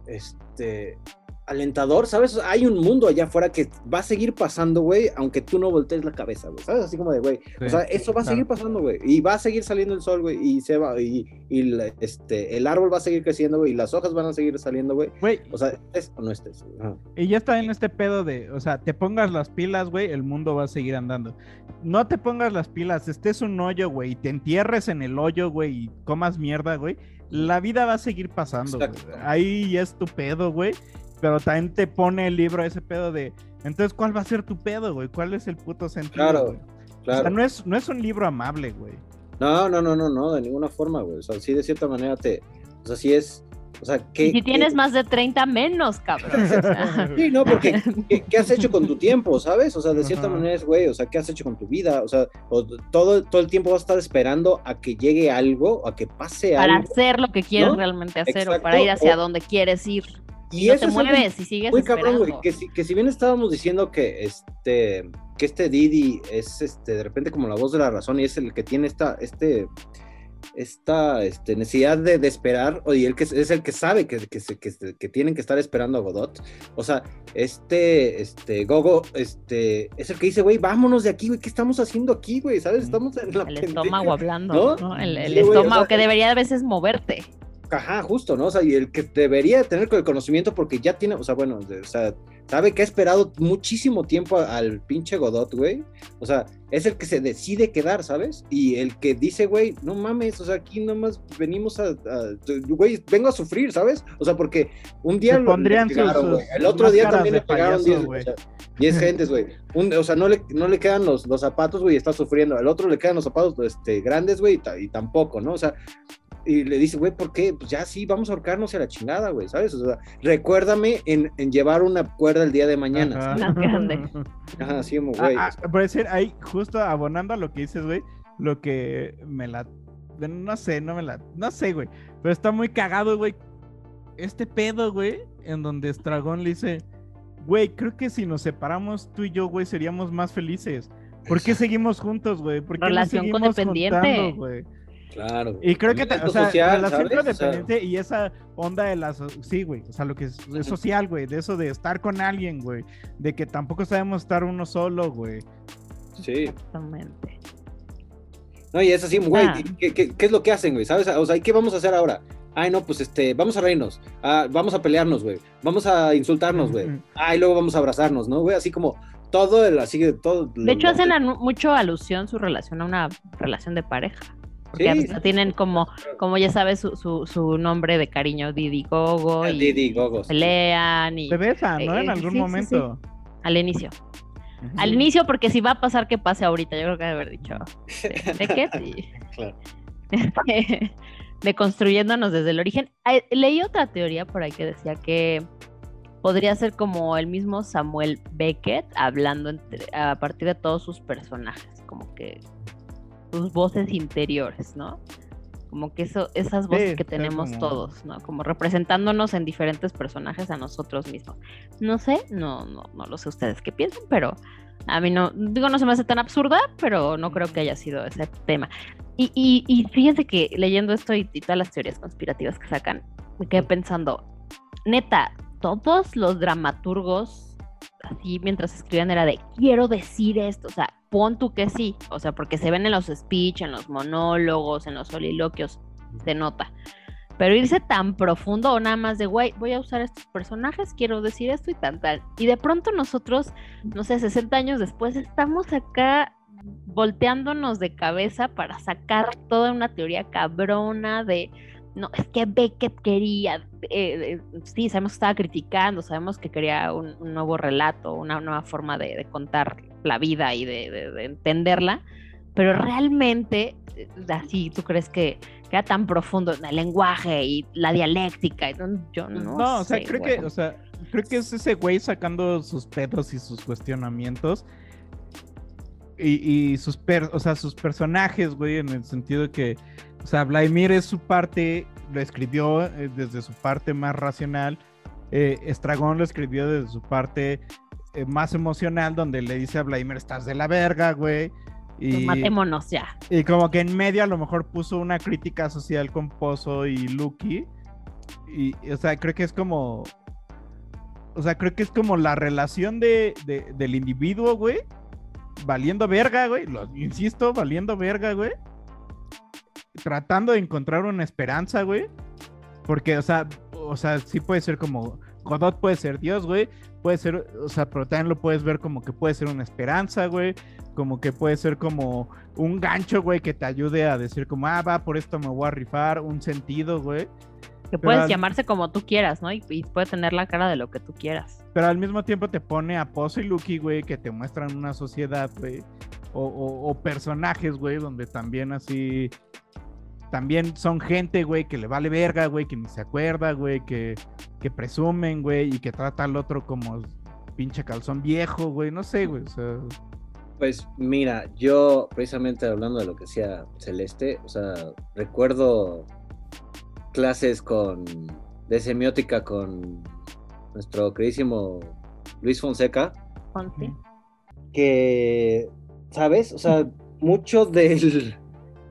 este, alentador, ¿sabes? O hay un mundo allá afuera que va a seguir pasando, güey, aunque tú no voltees la cabeza, güey, ¿sabes? Así como de, güey, o
Sí,
sea, eso va a
claro.
seguir pasando, güey, y va a seguir saliendo el sol, güey, y se va, y, y la- este, el árbol va a seguir creciendo, güey, y las hojas van a seguir saliendo, güey,
Güey,
o sea, estés o no estés. Ajá.
Y ya está en este pedo de, o sea, te pongas las pilas, güey, el mundo va a seguir andando. No te pongas las pilas, estés un hoyo, güey, y te entierres en el hoyo, güey, y comas mierda, güey. La vida va a seguir pasando, güey. Ahí ya es tu pedo, güey. Pero también te pone el libro ese pedo de, entonces, ¿cuál va a ser tu pedo, güey? ¿Cuál es el puto sentido?
Claro,
güey? O
Claro.
sea, no es, no es un libro amable, güey.
No, no, no, no, no, de ninguna forma, güey. O sea, sí, de cierta manera te. O sea, sí es. O sea, que.
Y si tienes más de 30 menos, cabrón. O [LAUGHS] sea,
Sí, no, porque ¿qué, qué has hecho con tu tiempo, sabes? O sea, de cierta
Ajá.
manera es, güey, o sea, ¿qué has hecho con tu vida? O sea, o todo, todo el tiempo vas a estar esperando a que llegue algo, a que pase
para
algo.
hacer lo que quieres
¿no?
realmente hacer o para ir hacia
o-
donde quieres ir.
Y
no
eso
te mueves y sigues
Muy cabrón, güey, que si, que si bien estábamos diciendo que este, que este Didi es este, de repente como la voz de la razón y es el que tiene esta, este, esta este, necesidad de, de esperar, o y el que es, el que sabe que, que, que, que tienen que estar esperando a Godot. O sea, este, este, Gogo, este, es el que dice, güey, vámonos de aquí, güey, ¿qué estamos haciendo aquí, güey? ¿Sabes? Estamos en la
El
pendeja".
estómago hablando,
¿no?
¿no? El, el
Sí, güey, o
estómago
sea,
que debería a veces moverte.
Ajá, justo, ¿no? O sea, y el que debería tener el conocimiento porque ya tiene, o sea, bueno, de- o sea, sabe que ha esperado muchísimo tiempo al pinche Godot, güey. O sea, es el que se decide quedar, ¿sabes? Y el que dice, güey, no mames, o sea, aquí nomás venimos a, a- güey, vengo a sufrir, ¿sabes? O sea, porque un día lo-
pondrían
pegaron,
sus
güey. El otro día también le pegaron
payaso,
10,
güey.
o sea, 10 [LAUGHS] gentes, güey. O sea, no le, no le quedan los, los zapatos, güey, está sufriendo. Al otro le quedan los zapatos este, grandes, güey, y, y tampoco, ¿no? O sea, y le dice, güey, ¿por qué? Pues ya sí, vamos a ahorcarnos a la chingada, güey, ¿sabes? O sea, recuérdame en, en llevar una cuerda el día de mañana.
Ajá.
Más grande. [LAUGHS]
Ajá, así como, güey.
Ah, ah, por decir, ahí, justo abonando a lo que dices, güey, lo que me la. No sé, no me la. No sé, güey. Pero está muy cagado, güey. Este pedo, güey, en donde Estragón le dice, güey, creo que si nos separamos tú y yo, güey, seríamos más felices. ¿Por qué seguimos juntos, güey? ¿Por qué
Relación
nos seguimos
codependiente.
juntando, güey?
Claro.
Y creo que, o sea,
social,
relación
¿sabes? O sea,
y esa onda de las, sí, güey, o sea, lo que es, es social, güey, de eso de estar con alguien, güey, de que tampoco sabemos estar uno solo, güey.
sí.
Exactamente.
No, y es así, güey,
Ah.
¿qué, qué, qué es lo que hacen, güey? ¿Sabes? O sea, ¿y qué vamos a hacer ahora? Ay, no, pues este, vamos a reírnos. Ah, vamos a pelearnos, güey. Vamos a insultarnos, güey.
Ujú.
Ah, y luego vamos a abrazarnos, ¿no, güey? Así como todo el, así que todo.
De hecho, hacen anu- mucho alusión su relación a una relación de pareja. Porque
Sí.
hasta tienen como, como ya sabes, su, su, su nombre de cariño, Didi Gogo, y
Didi, Gogos.
pelean y
Se besan, ¿no?
Eh,
En algún
sí, sí,
momento.
al inicio. Al inicio, porque si va a pasar que pase ahorita, yo creo que debe haber dicho. ¿De, de qué? [LAUGHS] Sí.
Claro.
de, [LAUGHS] de construyéndonos desde el origen. Leí otra teoría por ahí que decía que podría ser como el mismo Samuel Beckett hablando entre- a partir de todos sus personajes, como que sus voces interiores, ¿no? Como que eso, esas voces
Sí,
que tenemos
como-
todos, ¿no? Como representándonos en diferentes personajes a nosotros mismos. No sé, no, no, no lo sé ustedes qué piensan, pero a mí no, digo, no se me hace tan absurda, pero no creo que haya sido ese tema. Y, y, y fíjense que leyendo esto y, y todas las teorías conspirativas que sacan, me quedé pensando, neta, todos los dramaturgos, así mientras escribían, era de, quiero decir esto, o sea, pon tú que sí, o sea, porque se ven en los speech, en los monólogos, en los soliloquios, se nota. Pero irse tan profundo o nada más de, güey, voy a usar estos personajes, quiero decir esto y tan tal. Y de pronto nosotros, no sé, 60 años después, estamos acá volteándonos de cabeza para sacar toda una teoría cabrona de no, es que Beckett quería, eh, sí, sabemos que estaba criticando, sabemos que quería un, nuevo relato, una nueva forma de, contar la vida y de, entenderla, pero realmente, eh, así, ¿tú crees que, era tan profundo el lenguaje y la dialéctica? yo no,
no o sea, creo que, o sea, creo que es ese güey sacando sus pedos y sus cuestionamientos. Y, sus, o sea, sus personajes, güey, en el sentido que o sea, Vladimir es su parte, lo escribió eh, desde su parte más racional. Eh, Estragón lo escribió desde su parte eh, más emocional, donde le dice a Vladimir, estás de la verga, güey.
Y, pues matémonos ya.
Y como que en medio a lo mejor puso una crítica social con Pozo y Lucky. Y, o sea, creo que es como. O sea, creo que es como la relación de, del individuo, güey. Valiendo verga, güey. Lo, insisto, valiendo verga, güey tratando de encontrar una esperanza, güey. Porque, o sea, o sea, sí puede ser como. Godot puede ser Dios, güey. Puede ser, o sea, pero también lo puedes ver como que puede ser una esperanza, güey. Como que puede ser como un gancho, güey, que te ayude a decir como, ah, va, por esto me voy a rifar, un sentido, güey.
Que puedes llamarse como tú quieras, ¿no? Y, puede tener la cara de lo que tú quieras.
Pero al mismo tiempo te pone a Pozo y Lucky, güey, que te muestran una sociedad, güey. O, o, personajes, güey, donde también así también son gente, güey, que le vale verga, güey, que ni se acuerda, güey, que, que presumen, güey, y que trata al otro como pinche calzón viejo, güey, no sé, güey, o sea...
Pues mira, yo precisamente hablando de lo que decía Celeste, o sea, recuerdo clases con de semiótica con nuestro queridísimo Luis Fonseca. Que, ¿sabes? O sea, mucho del,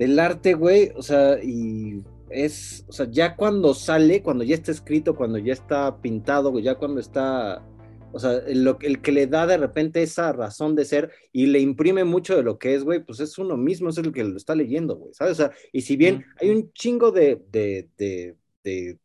el arte, güey, o sea, y es, o sea, ya cuando sale, cuando ya está escrito, cuando ya está pintado, güey, ya cuando está, o sea, el, el que le da de repente esa razón de ser y le imprime mucho de lo que es, güey, pues es uno mismo, es el que lo está leyendo, güey, ¿sabes? O sea, y si bien hay un chingo de, de, de, de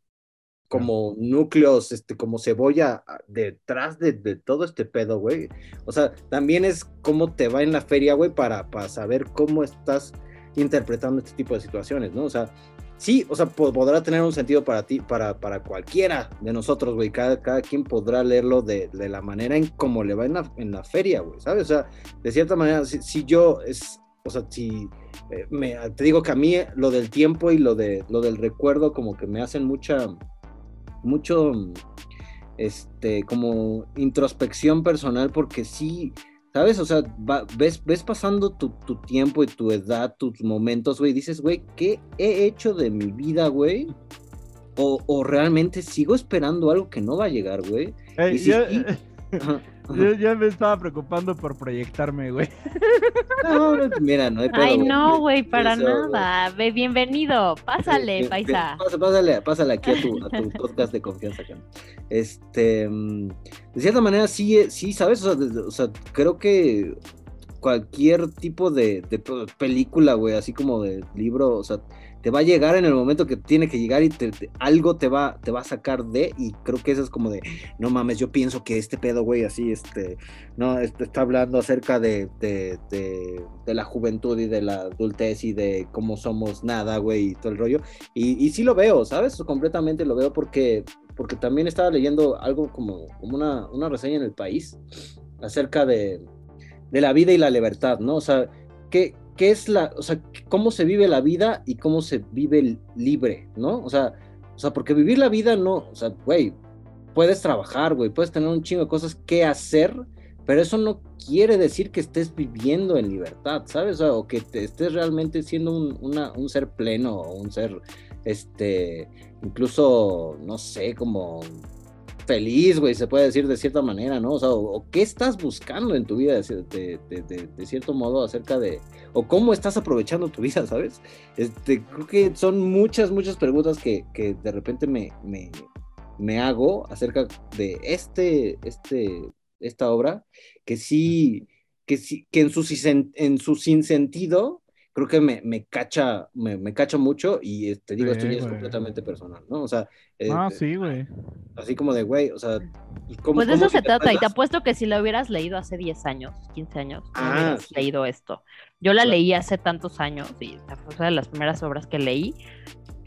como núcleos, este, como cebolla ah, detrás de, de, todo este pedo, güey. O sea, también es cómo te va en la feria, güey, para, para saber cómo estás interpretando este tipo de situaciones, ¿no? O sea, sí, o sea, podrá tener un sentido para ti, para, para cualquiera de nosotros, güey. Cada, cada quien podrá leerlo de, de, la manera en como le va en la, en la feria, güey, ¿sabes? O sea, de cierta manera, si, yo es, o sea, si eh, me, te digo que a mí lo del tiempo y lo, de, lo del recuerdo como que me hacen mucha, mucho, este, como introspección personal, porque sí, ¿Sabes? O sea, ves, ves pasando tu, tiempo y tu edad, tus momentos, güey, dices, güey, ¿qué he hecho de mi vida, güey? O, realmente sigo esperando algo que no va a llegar, güey.
Yo [LAUGHS] [LAUGHS] ya me estaba preocupando por proyectarme, güey.
No, mira, no hay
Ay, no, güey, para nada. Ve, bienvenido. Pásale, paisa.
Pásale, pásale aquí a tu, a tu podcast de confianza, Este, mm, de cierta manera, sí, sí, ¿sabes? O sea, creo que cualquier tipo de, de película, güey, así como de libro, o sea, te va a llegar en el momento que tiene que llegar y algo te va, te va a sacar de, y creo que eso es como de, no mames, yo pienso que este pedo, güey, así, este, no, este, está hablando acerca de, de, la juventud y de la adultez y de cómo somos nada, güey, y todo el rollo, y, y sí lo veo, ¿sabes? Completamente lo veo porque, porque también estaba leyendo algo como, como una, una reseña en el país acerca de, de la vida y la libertad, ¿no? O sea, ¿qué, qué es la, o sea, cómo se vive la vida y cómo se vive libre, ¿no? O sea, o sea, porque vivir la vida no, o sea, güey, puedes trabajar, güey, puedes tener un chingo de cosas que hacer, pero eso no quiere decir que estés viviendo en libertad, ¿sabes? O, que te estés realmente siendo un, un ser pleno o un ser, este, incluso, no sé, como feliz, güey, se puede decir de cierta manera, ¿no? O sea, o, qué estás buscando en tu vida de, cierto modo acerca de, o cómo estás aprovechando tu vida, ¿sabes? Este, creo que son muchas, muchas preguntas que, que de repente me, me, me, hago acerca de este, este, esta obra, que sí, que sí, que en su, en su sinsentido, creo que me, me cacha, me, me cacha mucho y te este, digo, esto ya es completamente personal, ¿no? O sea...
ah, sí, güey
Así como de, güey, o sea, ¿cómo,
Pues de
cómo
eso se trata, y te apuesto que si lo hubieras leído hace 10 años, 15 años, no
Ah,
hubieras
sí.
leído esto. Yo la leí hace tantos años y fue una de las primeras obras que leí.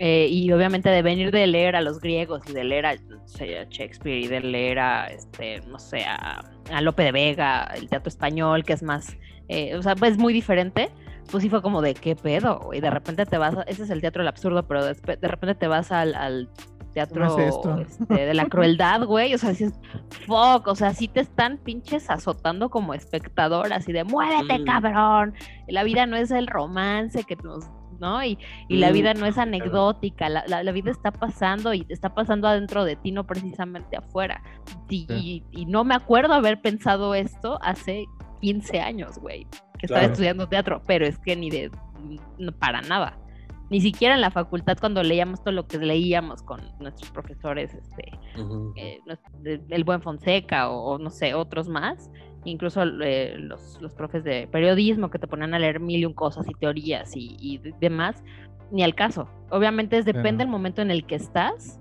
eh, y obviamente de venir de leer a los griegos y de leer a, no sé, a Shakespeare y de leer a, este, no sé, a, a Lope de Vega, el teatro español, que es más, eh, o sea, pues muy diferente. Pues sí fue como de qué pedo, y de repente te vas, a- ese es el teatro del absurdo, pero de repente te vas al, al teatro este, de la [LAUGHS] crueldad, güey, o sea, dices, fuck, o sea, sí te están pinches azotando como espectador, así de muévete,
Mm.
cabrón. La vida no es el romance que nos, ¿no? Y, y la
Mm,
vida no es anecdótica, la, la- la vida está pasando y está pasando adentro de ti, no precisamente afuera. Y, y- y no me acuerdo haber pensado esto hace 15 años, güey, que estaba estudiando teatro, pero es que ni de, no, para nada. Ni siquiera en la facultad cuando leíamos todo lo que leíamos con nuestros profesores, este, eh, el buen Fonseca o, no sé, otros más, incluso eh, los, los profes de periodismo que te ponían a leer mil y un cosas y teorías y, y de- demás, ni al caso. Obviamente es depende del momento en el que estás,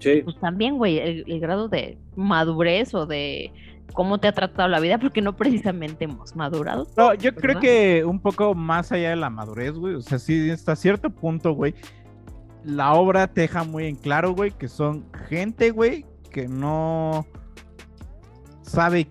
Sí,
pues también, güey, el, el grado de madurez o de cómo te ha tratado la vida, porque no precisamente hemos madurado.
No, yo creo que un poco más allá de la madurez, güey. O sea, sí, hasta cierto punto, güey. La obra te deja muy en claro, güey, que son gente, güey, que no sabe.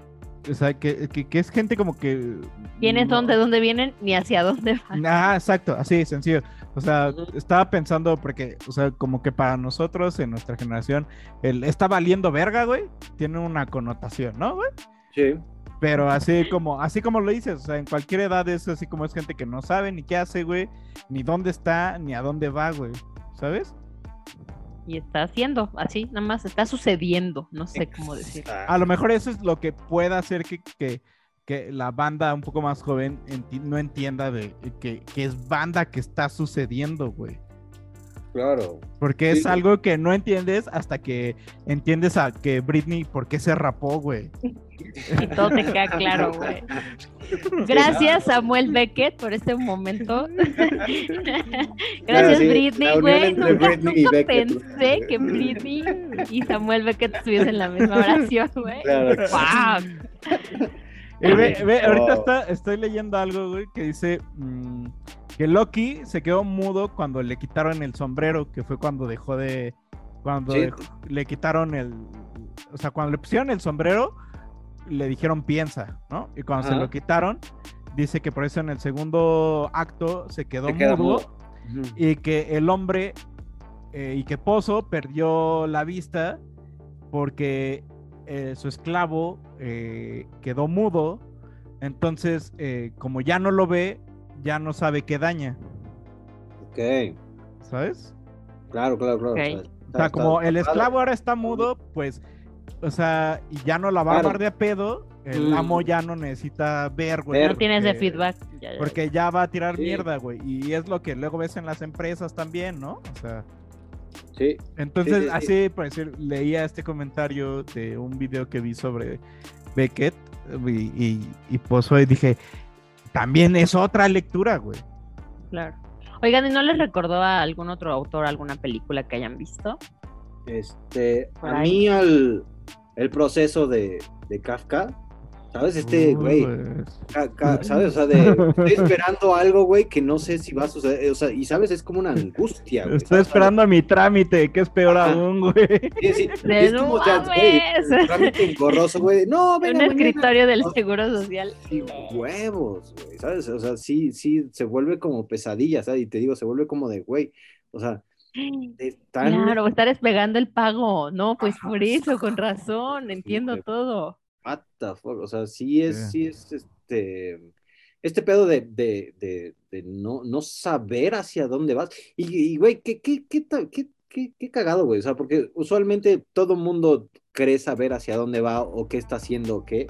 O sea, que, que, que es gente como que.
¿Quiénes son,
no-
de dónde vienen, ni hacia dónde van?
Ah, exacto, así, sencillo. O sea, estaba pensando porque, o sea, como que para nosotros en nuestra generación, el está valiendo verga, güey, tiene una connotación, ¿no, güey?
sí.
Pero así como, así como lo dices, o sea, en cualquier edad es así como es gente que no sabe ni qué hace, güey, ni dónde está, ni a dónde va, güey. ¿Sabes?
Y está haciendo así, nada más está sucediendo, no sé cómo decir.
A lo mejor eso es lo que pueda hacer que, que, que la banda un poco más joven enti- no entienda de que, que es banda que está sucediendo, güey.
Claro.
Porque es
Sí.
algo que no entiendes hasta que entiendes a que Britney, ¿por qué se rapó, güey?
Y todo te queda claro, [LAUGHS] güey. Gracias, Samuel Beckett, por este momento. [LAUGHS] [LAUGHS] Gracias,
sí,
Britney, güey. Nunca,
Britney
pensé que Britney y Samuel Beckett estuviesen en la misma oración, güey.
Claro.
Fuck.
Y ve, ve, ahorita está- estoy leyendo algo, güey, que dice mm, que Loki se quedó mudo cuando le quitaron el sombrero, que fue cuando dejó de. Cuando
Sí.
dejó- le quitaron el. O sea, cuando le pusieron el sombrero, le dijeron piensa, ¿no? Y cuando se lo quitaron, dice que por eso en el segundo acto se quedó
Se
mudo. y que el hombre eh, y que Pozo perdió la vista porque eh, su esclavo eh, quedó mudo, entonces eh, como ya no lo ve, ya no sabe qué daña,
Ok.
¿sabes?
Claro, claro, claro.
O sea,
está-
como
está
el esclavo ahora está mudo, pues, o sea, y ya no la va
Claro.
a dar de a pedo, el
Mm.
amo ya no necesita ver, güey.
No tienes de
porque-
feedback. Ya, ya.
Porque ya va a tirar
Sí.
mierda, güey. Y es lo que luego ves en las empresas también, ¿no? O sea,
Sí.
Entonces,
Sí, sí, sí.
así, por decir, leía este comentario de un video que vi sobre Beckett y, y, y Pozo y dije, también es otra lectura, güey.
Claro. Oigan, ¿y no les recordó a algún otro autor alguna película que hayan visto?
Este, a mí al, el proceso de, de Kafka, ¿sabes? Este, güey,
pues,
¿sabes? O sea, de, estoy [LAUGHS] esperando algo, güey, que no sé si va a suceder, o sea, y sabes, es como una angustia, güey.
Estoy
¿sabes?
esperando mi trámite, que es peor
Ajá.
aún, güey.
Sí, sí, [LAUGHS] es como,
no
ya, güey, el trámite engorroso, güey, no,
Un
venga, mañana.
escritorio del
No.
Seguro Social.
Sí, huevos, güey, ¿sabes? O sea, sí, sí, se vuelve como pesadilla, ¿sabes? Y te digo, se vuelve como de, güey, o sea, [GASPS] tan...
Claro, estar despegando el pago. No, pues por eso, con razón, entiendo todo.
What the fuck? O sea, sí es,
Sí.
sí es este. Este pedo de, de, de, de no, no saber hacia dónde vas. Y, güey, ¿qué, qué, qué, qué, qué cagado, güey. O sea, porque usualmente todo mundo cree saber hacia dónde va o qué está haciendo o qué.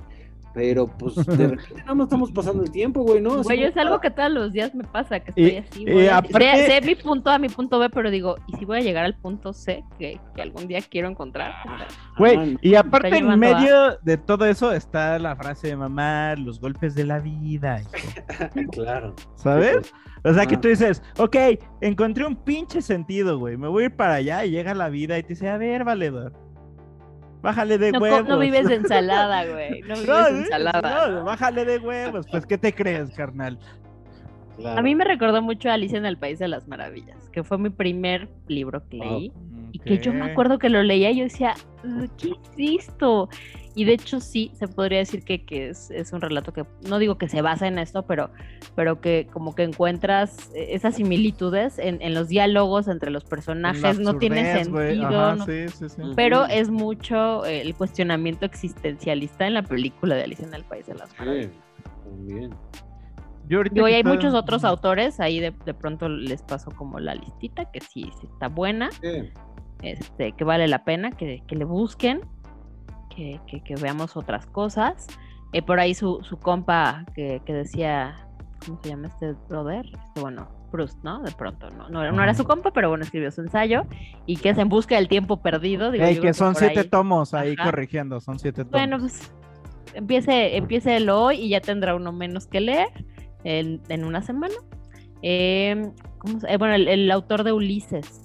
Pero pues de [LAUGHS] repente nada más estamos pasando el tiempo, güey, ¿no?
Güey, es algo que todos los días me pasa, que
Y-
estoy así,
y
güey.
aparte-
Sé, sé mi punto A, mi punto B, pero digo, ¿y si voy a llegar al punto C que, que algún día quiero encontrar?
Güey,
Ah,
y aparte en
a-
medio de todo eso está la frase de mamá, los golpes de la vida. [LAUGHS]
Claro.
¿sabes? O sea que
Ah.
tú dices, ok, encontré un pinche sentido, güey, me voy a ir para allá y llega la vida y te dice, a ver, valedor, Bájale de
No,
huevos.
no vives de [LAUGHS] ensalada, güey. No vives
No,
de ensalada.
no, bájale de huevos. Pues, ¿qué te crees, carnal?
Claro.
A mí me recordó mucho a Alicia en el País de las Maravillas, que fue mi primer libro que leí. Y que yo me acuerdo que lo leía y yo decía, "Uh, ¿qué es esto? Y de hecho sí, se podría decir que, que es, es un relato que, no digo que se basa en esto, pero, pero que como que encuentras esas similitudes en, en los diálogos entre los personajes, no tiene sentido,
ajá,
no-
sí, sí, sí.
pero es mucho el cuestionamiento existencialista en la película de Alicia en el País de las Maravillas.
Sí, también.
Yo
y hay muchos otros autores, ahí de, de pronto les paso como la listita, que sí, sí está buena,
Sí.
este, que vale la pena que, que le busquen, que, que- que veamos otras cosas. Eh, por ahí su, su compa que, que decía, ¿cómo se llama este brother? Este, bueno, Proust, ¿no? De pronto, no, no, era- no era su compa, pero bueno, escribió su ensayo y que es En busca del tiempo perdido. Digo,
Ey, que son siete
ahí-
tomos ahí
Ajá.
corrigiendo, son siete tomos.
Bueno, pues empiece, empiece hoy y ya tendrá uno menos que leer en, en una semana. Eh, ¿cómo se- eh, bueno, el, el autor de Ulises,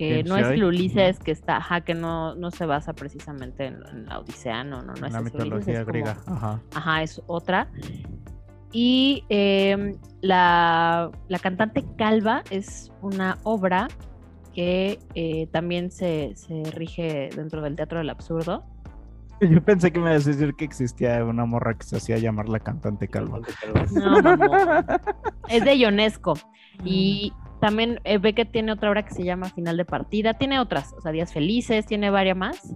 que no es el. Ulises que está, ajá, que no, no se basa precisamente en, en la Odisea, no, no, no es
la
Ulises,
mitología
es como-
griega. Ajá.
Ajá, es otra. Y eh, la, la cantante Calva es una obra que eh, también se, se rige dentro del teatro del absurdo.
Yo pensé que me ibas a decir que existía una morra que se hacía llamar la cantante calva.
No, mamón. [LAUGHS] es de Ionesco. Y también eh, ve que tiene otra obra que se llama Final de Partida. Tiene otras, o sea, Días Felices, tiene varias más.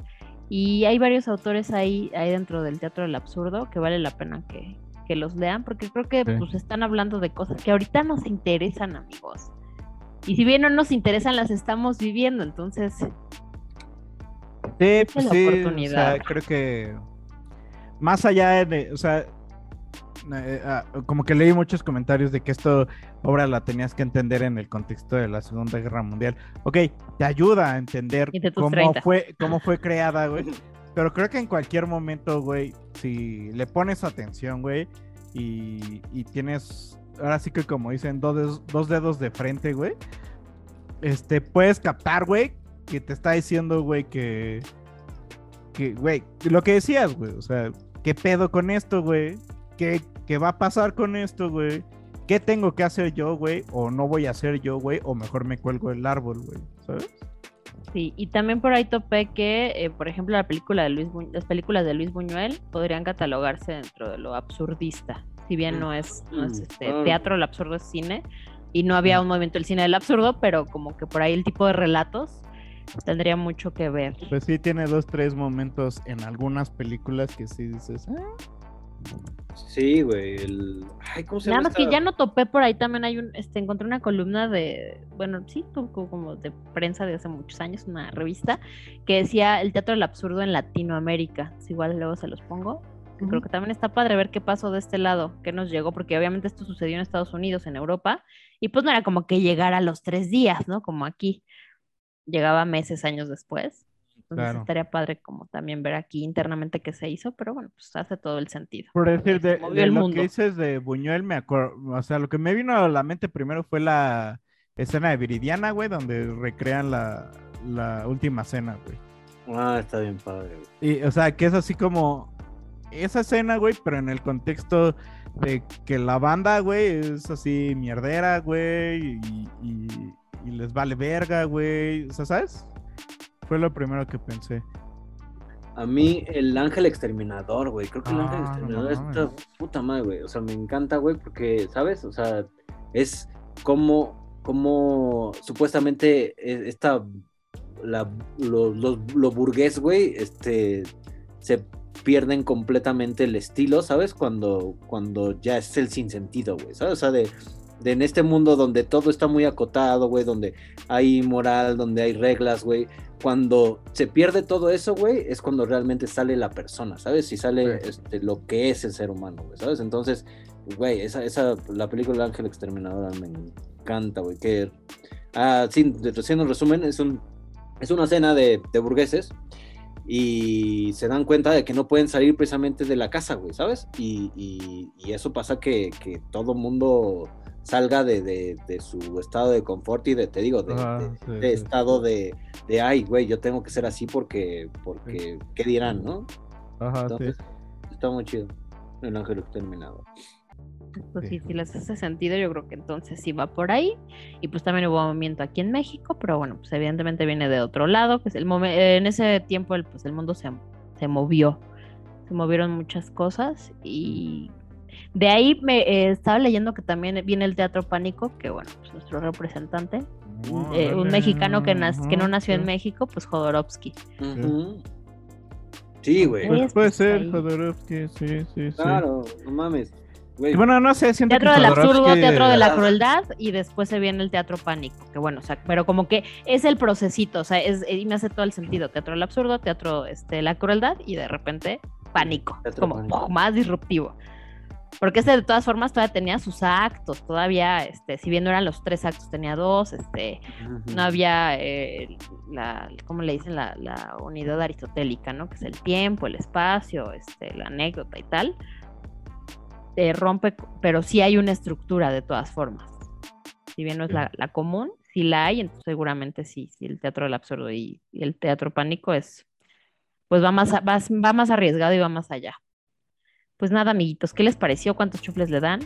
Y hay varios autores ahí, ahí dentro del Teatro del Absurdo que vale la pena que, que los lean, porque creo que
Sí.
pues están hablando de cosas que ahorita nos interesan, amigos. Y si bien no nos interesan, las estamos viviendo, entonces
Sí,
es
pues sí, o
oportunidad.
sea, creo que más allá de, o sea, eh, ah, como que leí muchos comentarios de que esto obra la tenías que entender en el contexto de la Segunda Guerra Mundial. Ok, te ayuda a entender cómo
30.
fue, cómo fue creada, güey. Pero creo que en cualquier momento, güey, si le pones atención, güey, y, y tienes, ahora sí que como dicen, dos dedos, dos dedos de frente, güey, este, puedes captar, güey, que te está diciendo, güey, que, que, güey, lo que decías, güey, o sea, ¿qué pedo con esto, güey? ¿Qué, ¿Qué va a pasar con esto, güey? ¿Qué tengo que hacer yo, güey? O no voy a hacer yo, güey, o mejor me cuelgo el árbol, güey, ¿sabes?
Sí, y también por ahí topé que, eh, por ejemplo, la película de Luis Bu- las películas de Luis Buñuel podrían catalogarse dentro de lo absurdista, si bien no es, no es
Mm,
este,
claro.
teatro, el absurdo es cine, y no había un movimiento del cine del absurdo, pero como que por ahí el tipo de relatos tendría mucho que ver.
Pues sí, tiene dos, tres momentos en algunas películas que sí dices, "Ah".
Sí, güey. El... Ay, ¿cómo se
Nada
llama?
más que ya no topé por ahí también hay un, este, encontré una columna de, bueno, sí, co- co- como de prensa de hace muchos años, una revista, que decía el teatro del absurdo en Latinoamérica. Si igual luego se los pongo. Creo que también está padre ver qué pasó de este lado, qué nos llegó, porque obviamente esto sucedió en Estados Unidos, en Europa, y pues no era como que llegara a los tres días, ¿no? Como aquí. Llegaba meses, años después. Entonces
Claro.
estaría padre como también ver aquí internamente qué se hizo, pero bueno, pues hace todo el sentido.
Por decir, de,
movió
de
el
lo
mundo.
que dices de Buñuel, me acuerdo, o sea, lo que me vino a la mente primero fue la escena de Viridiana, güey, donde recrean la, la última cena, güey.
Ah, está bien padre, güey.
Y, o sea, que es así como esa escena, güey, pero en el contexto de que la banda, güey, es así mierdera, güey, y, y- y les vale verga, güey. O sea, ¿sabes? Fue lo primero que pensé.
A mí, el ángel exterminador, güey. Creo que el ángel
Ah, no
exterminador es
mames.
esta puta madre, güey. O sea, me encanta, güey, porque, ¿sabes? O sea, es como, como supuestamente e- esta, la, lo, los- lo burgués, güey, este, se pierden completamente el estilo, ¿sabes? Cuando, cuando ya es el sinsentido, güey, ¿sabes? O sea, de, de en este mundo donde todo está muy acotado, güey, donde hay moral, donde hay reglas, güey, cuando se pierde todo eso, güey, es cuando realmente sale la persona, ¿sabes? Si sale
Sí.
este, lo que es el ser humano, güey, ¿sabes? Entonces, güey, esa, esa, la película El Ángel Exterminador me encanta, güey, que, ah, sí, de- haciendo un resumen, es un, es una cena de, de burgueses y se dan cuenta de que no pueden salir precisamente de la casa, güey, ¿sabes? Y, y- y eso pasa que, que todo mundo salga de, de- de su estado de confort y de, te digo, de,
sí, sí.
estado de, de, ay, güey, yo tengo que ser así porque, porque, ¿qué dirán, no?
Ajá, sí.
Entonces, está muy chido. El ángel
Pues
Sí.
sí, si les hace sentido, yo creo que entonces sí va por ahí. Y pues también hubo movimiento aquí en México, pero bueno, pues evidentemente viene de otro lado. Pues el momen- en ese tiempo el, pues el mundo se, se movió, se movieron muchas cosas y de ahí me eh, estaba leyendo que también viene el Teatro Pánico, que bueno, pues nuestro representante, eh, un mexicano que, nas- que no nació en
México
pues Jodorowsky.
Sí, güey.
Pues,
Pues puede
pues,
ser. Jodorowsky, sí, sí, sí.
Claro, no mames.
Bueno, no sé, siento
Teatro
que
del absurdo, teatro de la crueldad y después se viene el teatro pánico, que bueno, o sea, pero como que es el procesito, o sea, es, y me hace todo el sentido, teatro del absurdo, teatro este, la crueldad y de repente pánico, es
Teatro
como más disruptivo. Porque este de todas formas todavía tenía sus actos, todavía, este, si bien no eran los tres actos, tenía dos, este, no había eh, la, ¿cómo le dicen? La, la unidad aristotélica, ¿no? Que es el tiempo, el espacio, este, la anécdota y tal. Eh, rompe, pero sí hay una estructura de todas formas. Si bien no es la, la común, sí la hay, entonces seguramente sí, sí el teatro del absurdo y, y el teatro pánico es, pues va más, a- va, va más arriesgado y va más allá. Pues nada, amiguitos, ¿qué les pareció? ¿Cuántos chufles le dan?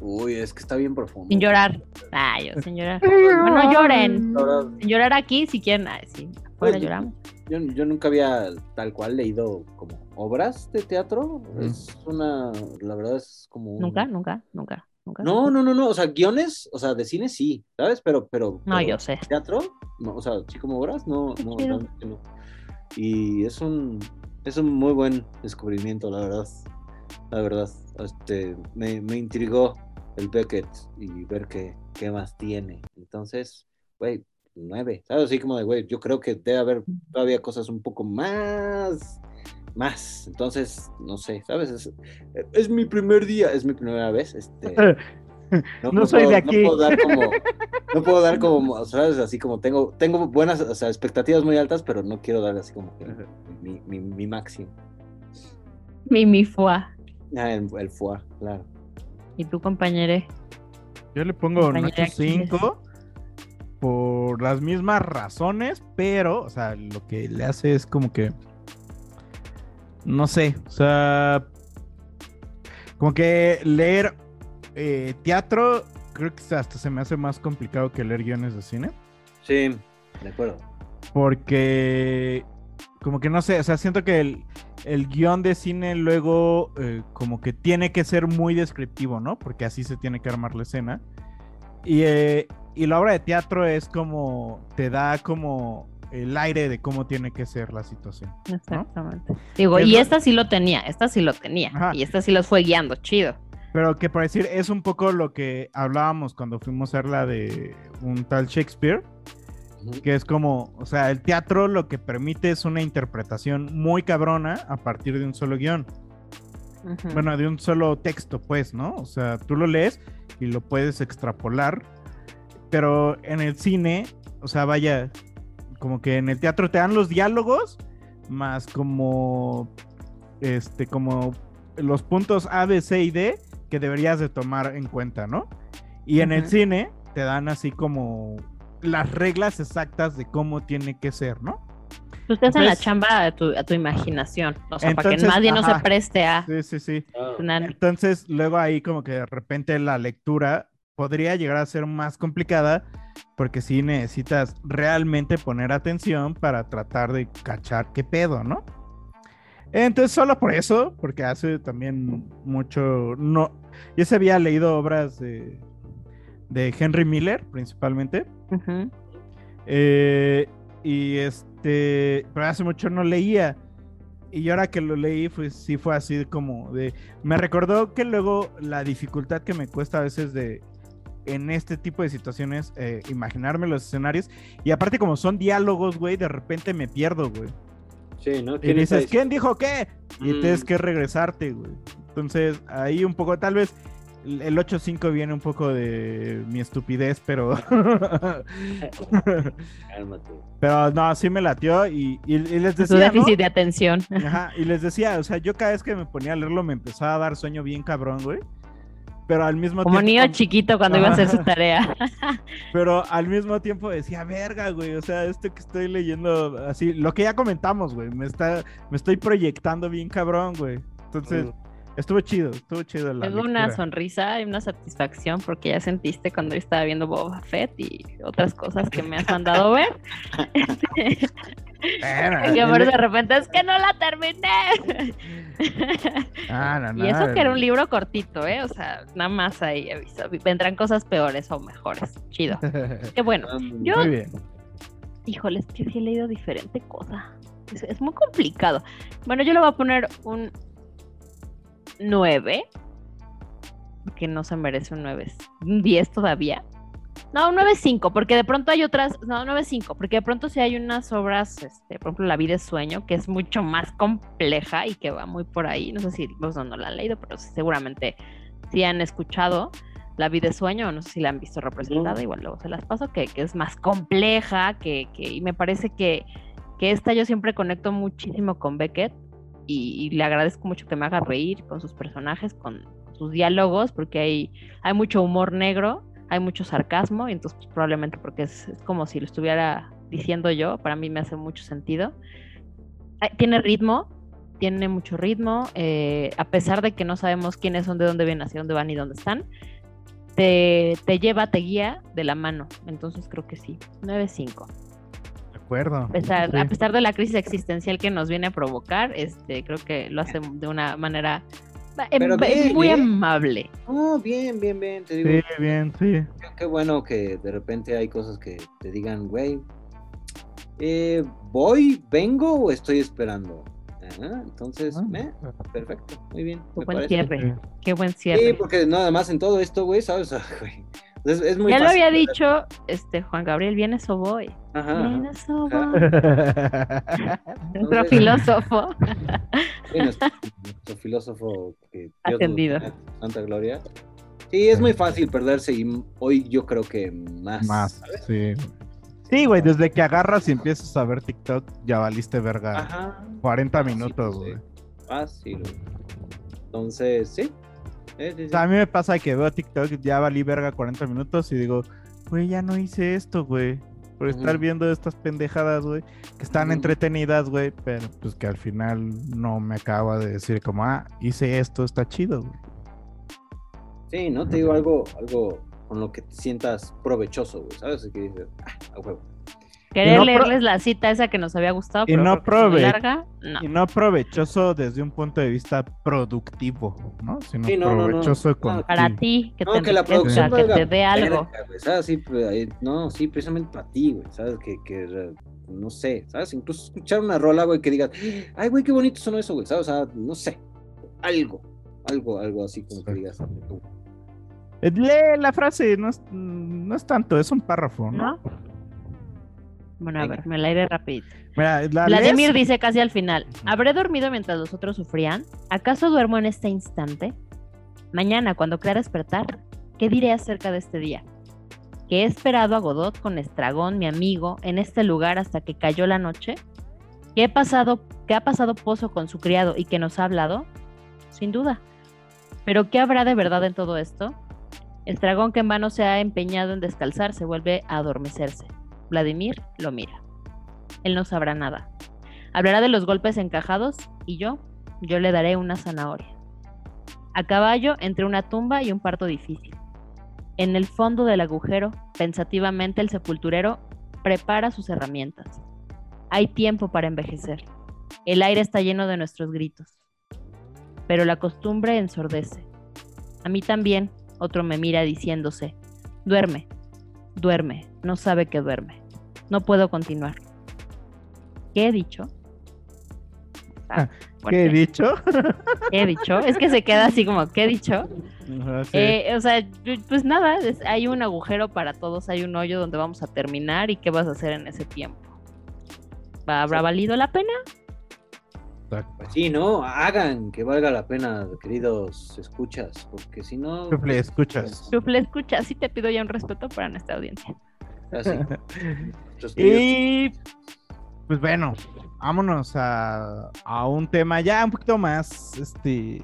Uy, es que está bien profundo.
Sin llorar. Ay, yo, sin llorar. [LAUGHS] Bueno, lloren. Sin llorar aquí, si quieren, ay, sí,
Pues,
lloramos.
Yo, yo nunca había tal cual leído como obras de teatro.
Mm.
Es una, la verdad es como un-
Nunca, nunca, nunca, nunca.
No, no, no, no, o sea, guiones, o sea, de cine sí, ¿sabes? Pero, pero.
No,
pero
yo sé.
Teatro, no, o sea, sí como obras, no, no, no. Y es un, es un muy buen descubrimiento, la verdad. La verdad, este, me, me intrigó el Beckett y ver qué, qué más tiene. Entonces, güey, nueve, ¿sabes? Así como de, güey, yo creo que debe haber todavía cosas un poco más, más. Entonces, no sé, ¿sabes? Es, es mi primer día, es mi primera vez, este. [LAUGHS]
No soy de aquí.
No puedo dar como, no puedo dar [LAUGHS] como, ¿sabes? Así como tengo, tengo buenas, o sea, expectativas muy altas, pero no quiero dar así como que mi, mi, mi máximo.
Mi, mi fue.
Ah, el, el foie, claro.
¿Y tú, compañere?
Yo le pongo un
Compañera
8.5 por las mismas razones, pero, o sea, lo que le hace es como que. No sé, o sea. Como que leer eh, teatro, creo que hasta se me hace más complicado que leer guiones de cine.
Sí, de acuerdo.
Porque, como que no sé, o sea, siento que el, el guion de cine luego eh, como que tiene que ser muy descriptivo, ¿no? Porque así se tiene que armar la escena. Y, eh, y la obra de teatro es como, te da como el aire de cómo tiene que ser la situación.
Exactamente. Digo,
Es
y
lo-
esta sí lo tenía, esta sí lo tenía.
Ajá.
Y esta sí los fue guiando, chido.
Pero que por decir, es un poco lo que hablábamos cuando fuimos a ver la de un tal Shakespeare, que es como, o sea, el teatro lo que permite es una interpretación muy cabrona a partir de un solo
guion.
Bueno, de un solo texto, pues, ¿no? O sea, tú lo lees y lo puedes extrapolar, pero en el cine, o sea, vaya, como que en el teatro te dan los diálogos, más como, este, como los puntos A, B, C y D que deberías de tomar en cuenta, ¿no? Y en el cine te dan así como las reglas exactas de cómo tiene que ser, ¿no?
Tú te hacen la
Entonces-
chamba a tu, a tu imaginación. O sea, para que nadie no se preste a
Sí, sí, sí.
una-
Entonces, luego ahí como que de repente la lectura podría llegar a ser más complicada porque sí necesitas realmente poner atención para tratar de cachar qué pedo, ¿no? Entonces, solo por eso, porque hace también mucho, no, yo se había leído obras de, de Henry Miller principalmente, eh, y este, pero hace mucho no leía. Y ahora que lo leí, pues sí fue así como de. Me recordó que luego la dificultad que me cuesta a veces de. En este tipo de situaciones, eh, imaginarme los escenarios. Y aparte, como son diálogos, güey, de repente me pierdo, güey.
Sí, ¿no?
Y
¿Quién está
dices, ¿quién dijo qué? Y
Mm.
tienes que regresarte, güey. Entonces, ahí un poco, tal vez el el 8.5 viene un poco de mi estupidez, pero. [LAUGHS]
Cálmate.
pero no, sí me latió y, y- y les
Su
decía. ¿no?
déficit de atención.
Ajá, y les decía, o sea, yo cada vez que me ponía a leerlo me empezaba a dar sueño bien cabrón, güey. Pero al mismo
Como
tiempo.
niño chiquito cuando iba a hacer su tarea. [LAUGHS]
Pero al mismo tiempo decía, verga, güey. O sea, esto que estoy leyendo, así, lo que ya comentamos, güey. Me está, me estoy proyectando bien cabrón, güey. Entonces, estuvo chido, estuvo chido la
una sonrisa y una satisfacción porque ya sentiste cuando yo estaba viendo Boba Fett y otras cosas que me has mandado ver. [LAUGHS] [LAUGHS] Que por [LAUGHS] de repente es que no la terminé.
Ah, no, no, [LAUGHS]
y eso que era un libro cortito, ¿eh? O sea, nada más ahí aviso. Vendrán cosas peores o mejores. Chido. [LAUGHS] Qué bueno. Yo,
Muy bien.
híjole, es que sí he leído diferente cosa. Es, es muy complicado. Bueno, yo le voy a poner un 9. Que no se merece un 9. Un 10 todavía. No, un 9.5, porque de pronto hay otras. No, 9.5, porque de pronto sí hay unas obras, este, por ejemplo, La vida es sueño, que es mucho más compleja y que va muy por ahí. No sé si vos no, no la han leído, pero seguramente sí han escuchado La vida es sueño, o no sé si la han visto representada, igual luego se las paso, que, que es más compleja, que, que y me parece que, que esta yo siempre conecto muchísimo con Beckett y, y le agradezco mucho que me haga reír con sus personajes, con sus diálogos, porque hay, hay mucho humor negro, hay mucho sarcasmo, y entonces pues, probablemente porque es, es como si lo estuviera diciendo yo, para mí me hace mucho sentido. Tiene ritmo, tiene mucho ritmo, eh, a pesar de que no sabemos quiénes son, de dónde vienen, hacia dónde van y dónde están, te, te lleva, te guía de la mano. Entonces creo que sí, 9-5.
De acuerdo.
A pesar,
Sí.
a pesar de la crisis existencial que nos viene a probar, este, creo que lo hace de una manera
Pero
eh,
bien,
muy
¿eh?
amable.
Oh, bien, bien, bien. Te digo,
Sí, bien, sí.
qué, bueno que de repente hay cosas que te digan, güey, eh, ¿voy, vengo o estoy esperando? Ajá, entonces,
Ah,
eh, perfecto, muy bien.
Qué buen
parece.
cierre. Qué buen
Sí,
cierre.
porque nada más en todo esto, güey, ¿sabes? [LAUGHS] Ah, güey, Es, es muy
ya lo había
¿verdad?
dicho este Juan Gabriel, vienes o voy.
Ajá.
Vienes o voy. Nuestro filósofo. [LAUGHS]
Sí, nuestro, nuestro filósofo que
Ascendido.
Santa Gloria. Sí, es muy fácil perderse y hoy yo creo que más.
Más, sí. Sí, güey, desde que agarras y empiezas a ver TikTok, ya valiste verga.
Ajá.
40
Fácil,
minutos, güey.
Fácil, güey. Entonces, sí. Sí, sí,
O
sí.
sea, a mí me pasa que veo TikTok, ya valí verga 40 minutos y digo, güey, ya no hice esto, güey. Por estar viendo estas pendejadas, güey, que están entretenidas, güey, pero pues que al final no me acaba de decir como, ah, hice esto, está chido, güey.
Sí, ¿no? Te digo algo, algo con lo que te sientas provechoso, güey, ¿sabes? Que dices, ah, a huevo.
Querer
no
leerles la cita esa que nos había gustado,
Y
pero
no
es muy
prove-
larga. No.
Y no provechoso desde un punto de vista productivo, ¿no? Sino
Sí, no, no, no.
provechoso con
No,
Para
ti.
que
No,
te
que la producción
que te dé algo.
¿sabes? Sí, pues, ahí- no, sí, precisamente para ti, güey, ¿sabes? Que, que, no sé, ¿sabes? Incluso escuchar una rola, güey, que digas, ay, güey, qué bonito sonó eso, güey, ¿sabes? O sea, no sé, algo, algo, algo así como que digas.
Eh, Lee la frase, no es, no es tanto, es un párrafo, ¿no?
¿No? Bueno, a
Venga.
ver, me la iré rapidito.
Mira, la
Vladimir
lees-
dice casi al final, ¿habré dormido mientras los otros sufrían? ¿Acaso duermo en este instante? Mañana, cuando crea despertar, ¿qué diré acerca de este día? ¿Que he esperado a Godot con Estragón, mi amigo, en este lugar hasta que cayó la noche? ¿Que he pasado, que ha pasado Pozo con su criado y que nos ha hablado? Sin duda. ¿Pero qué habrá de verdad en todo esto? Estragón que en vano se ha empeñado en descalzarse vuelve a adormecerse. Vladimir lo mira. Él no sabrá nada. Hablará de los golpes encajados y yo, yo le daré una zanahoria. A caballo entre una tumba y un parto difícil. En el fondo del agujero, pensativamente el sepulturero prepara sus herramientas. Hay tiempo para envejecer. El aire está lleno de nuestros gritos. Pero la costumbre ensordece. A mí también, otro me mira diciéndose, duerme, duerme, no sabe que duerme. No puedo continuar. ¿Qué he dicho? Ah,
¿Qué he dicho?
¿Qué he dicho? Es que se queda así como, ¿qué he dicho?
Ajá, sí.
Eh, o sea, pues nada, es- hay un agujero para todos, hay un hoyo donde vamos a terminar y qué vas a hacer en ese tiempo. ¿Va- ¿Habrá valido la pena?
Pues sí, ¿no? Hagan que valga la pena, queridos escuchas, porque si no... pues,
Chufle, escuchas.
Chufle, escucha, sí te pido ya un respeto para nuestra audiencia.
Así. [LAUGHS]
Y pues bueno, vámonos a, a un tema ya un poquito más este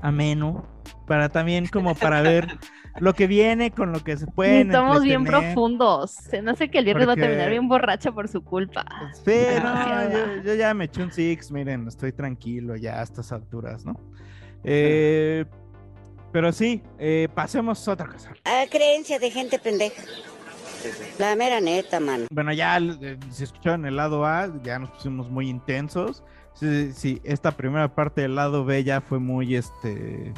ameno. Para también como para ver lo que viene con lo que se pueden.
Estamos bien profundos. Se me hace que el viernes va a
Porque-
terminar bien borracha por su culpa.
Sí, no,
Demasiada.
yo, yo ya me eché un six, miren, estoy tranquilo ya a estas alturas, ¿no? Eh, pero sí, eh, pasemos a otra cosa.
Ah, creencia de gente pendeja. La mera neta, mano.
Bueno, ya eh, se escuchó en el lado A, ya nos pusimos muy intensos. Sí, sí, esta primera parte del lado B ya fue muy este,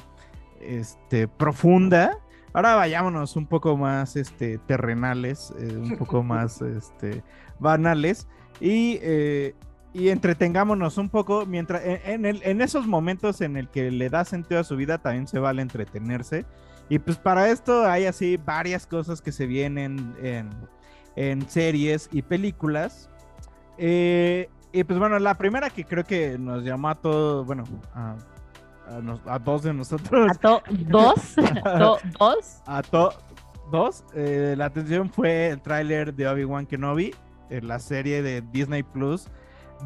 este, profunda. Ahora vayámonos un poco más este, terrenales, eh, un poco [LAUGHS] más este, banales y, eh, y entretengámonos un poco mientras en, en el- en esos momentos en el que le da sentido a su vida también se vale entretenerse. Y pues para esto hay así varias cosas que se vienen en, en series y películas. Eh, y pues bueno, la primera que creo que nos llamó a todos, bueno, a, a nos- a dos de nosotros.
A to- dos, [LAUGHS] to- dos.
A to- dos. eh, la atención fue el tráiler de Obi-Wan Kenobi, en la serie de Disney Plus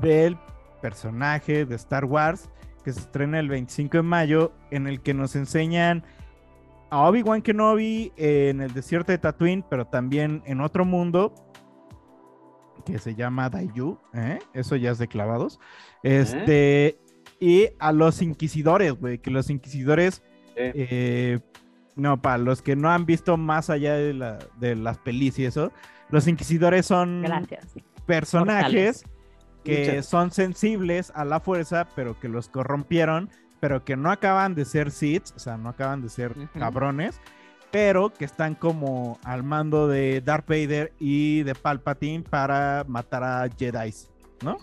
del personaje de Star Wars que se estrena el 25 de mayo, en el que nos enseñan a Obi-Wan Kenobi en el desierto de Tatooine, pero también en otro mundo que se llama Daiju, ¿eh? eso ya es de clavados. Este, y a los inquisidores, güey, que los inquisidores, eh, no, para los que no han visto más allá de, la- de las pelis y eso, los inquisidores son
Gracias.
personajes
Mortales.
que
Muchas.
son sensibles a la fuerza, pero que los corrompieron, pero que no acaban de ser Sith, o sea, no acaban de ser cabrones, pero que están como al mando de Darth Vader y de Palpatine para matar a Jedi, ¿no?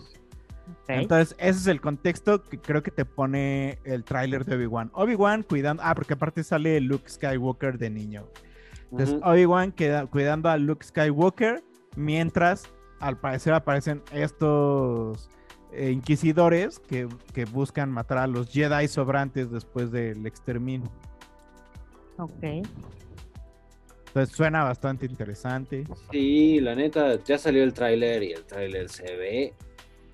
Entonces, ese es el contexto que creo que te pone el tráiler de Obi-Wan. Obi-Wan cuidando, ah, porque aparte sale Luke Skywalker de niño. Entonces. Obi-Wan cuidando a Luke Skywalker, mientras al parecer aparecen estos eh, inquisidores que, que buscan matar a los Jedi sobrantes después del exterminio.
Ok.
Entonces suena bastante interesante.
Sí, la neta, ya salió el tráiler y el tráiler se ve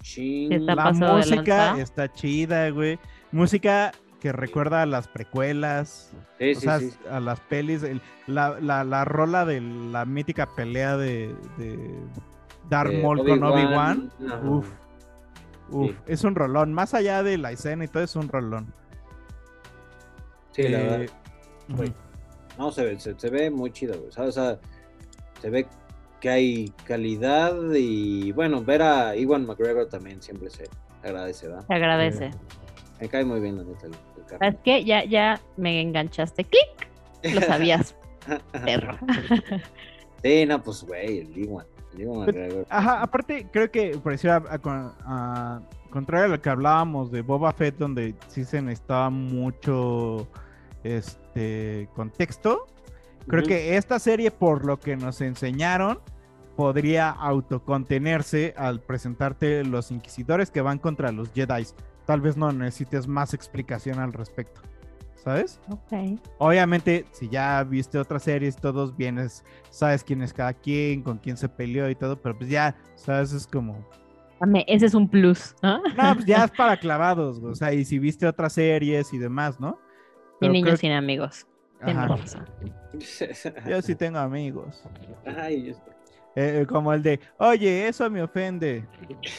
ching.
La música está chida, güey. Música que recuerda a las precuelas.
Sí,
o
sí,
sea,
sí.
a las pelis. el- la, la- la rola de la mítica pelea de, de Darth Maul con
Obi-Wan.
Obi-Wan. Uf. Es un rolón. Más allá de la escena y todo, es un rolón.
Sí, la
Eh,
verdad. Güey, No, se ve, se, se ve muy chido, güey. ¿sabes? O sea, se ve que hay calidad y bueno, ver a Iwan McGregor también siempre se agradece, ¿verdad?
Se agradece.
Me cae muy bien la neta el, el carro.
¿Sabes qué? Ya, ya me enganchaste. ¡Clic! Lo sabías, [LAUGHS] perro.
Sí, no, pues güey, el Iwan. McGregor.
Ajá, aparte, creo que parecía a, a- a- contrario a lo que hablábamos de Boba Fett, donde sí se necesitaba mucho este contexto. Creo que esta serie, por lo que nos enseñaron, podría autocontenerse al presentarte los inquisidores que van contra los Jedi. Tal vez no necesites más explicación al respecto. ¿Sabes?
Ok.
Obviamente, si ya viste otras series, todos vienes, sabes quién es cada quien, con quién se peleó y todo, pero pues ya, ¿sabes? Es como.
Dame, Ese es un plus, ¿no?
No, pues ya es [LAUGHS] para clavados, güey, o sea, y si viste otras series y demás, ¿no?
Y niños
creo-
sin amigos.
Ajá.
razón. [LAUGHS]
Yo sí tengo amigos.
Ay, yo-
Eh, como el de, oye, eso me ofende.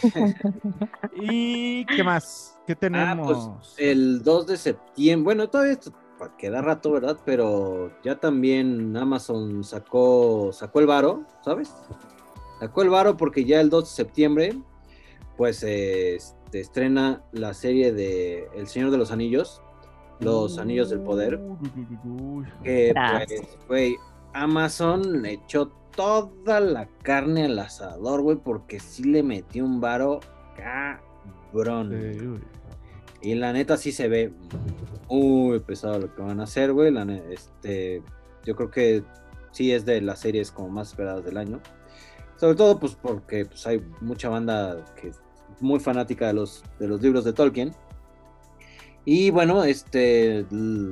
[LAUGHS] ¿Y qué más? ¿Qué
Ah,
tenemos?
pues el 2 de septiembre, bueno, todavía queda rato, ¿verdad? Pero ya también Amazon sacó, sacó el varo, ¿sabes? Sacó el varo porque ya el 2 de septiembre, pues eh, este, estrena la serie de El Señor de los Anillos, Los Anillos del Poder. Que
Gracias.
pues, güey, Amazon le echó toda la carne al asador, güey, porque sí le metió un varo cabrón. Y la neta sí se ve muy pesado lo que van a hacer, güey. La este, yo creo que sí es de las series como más esperadas del año. Sobre todo, pues, porque pues, hay mucha banda que muy fanática de los, de los libros de Tolkien. Y bueno, este,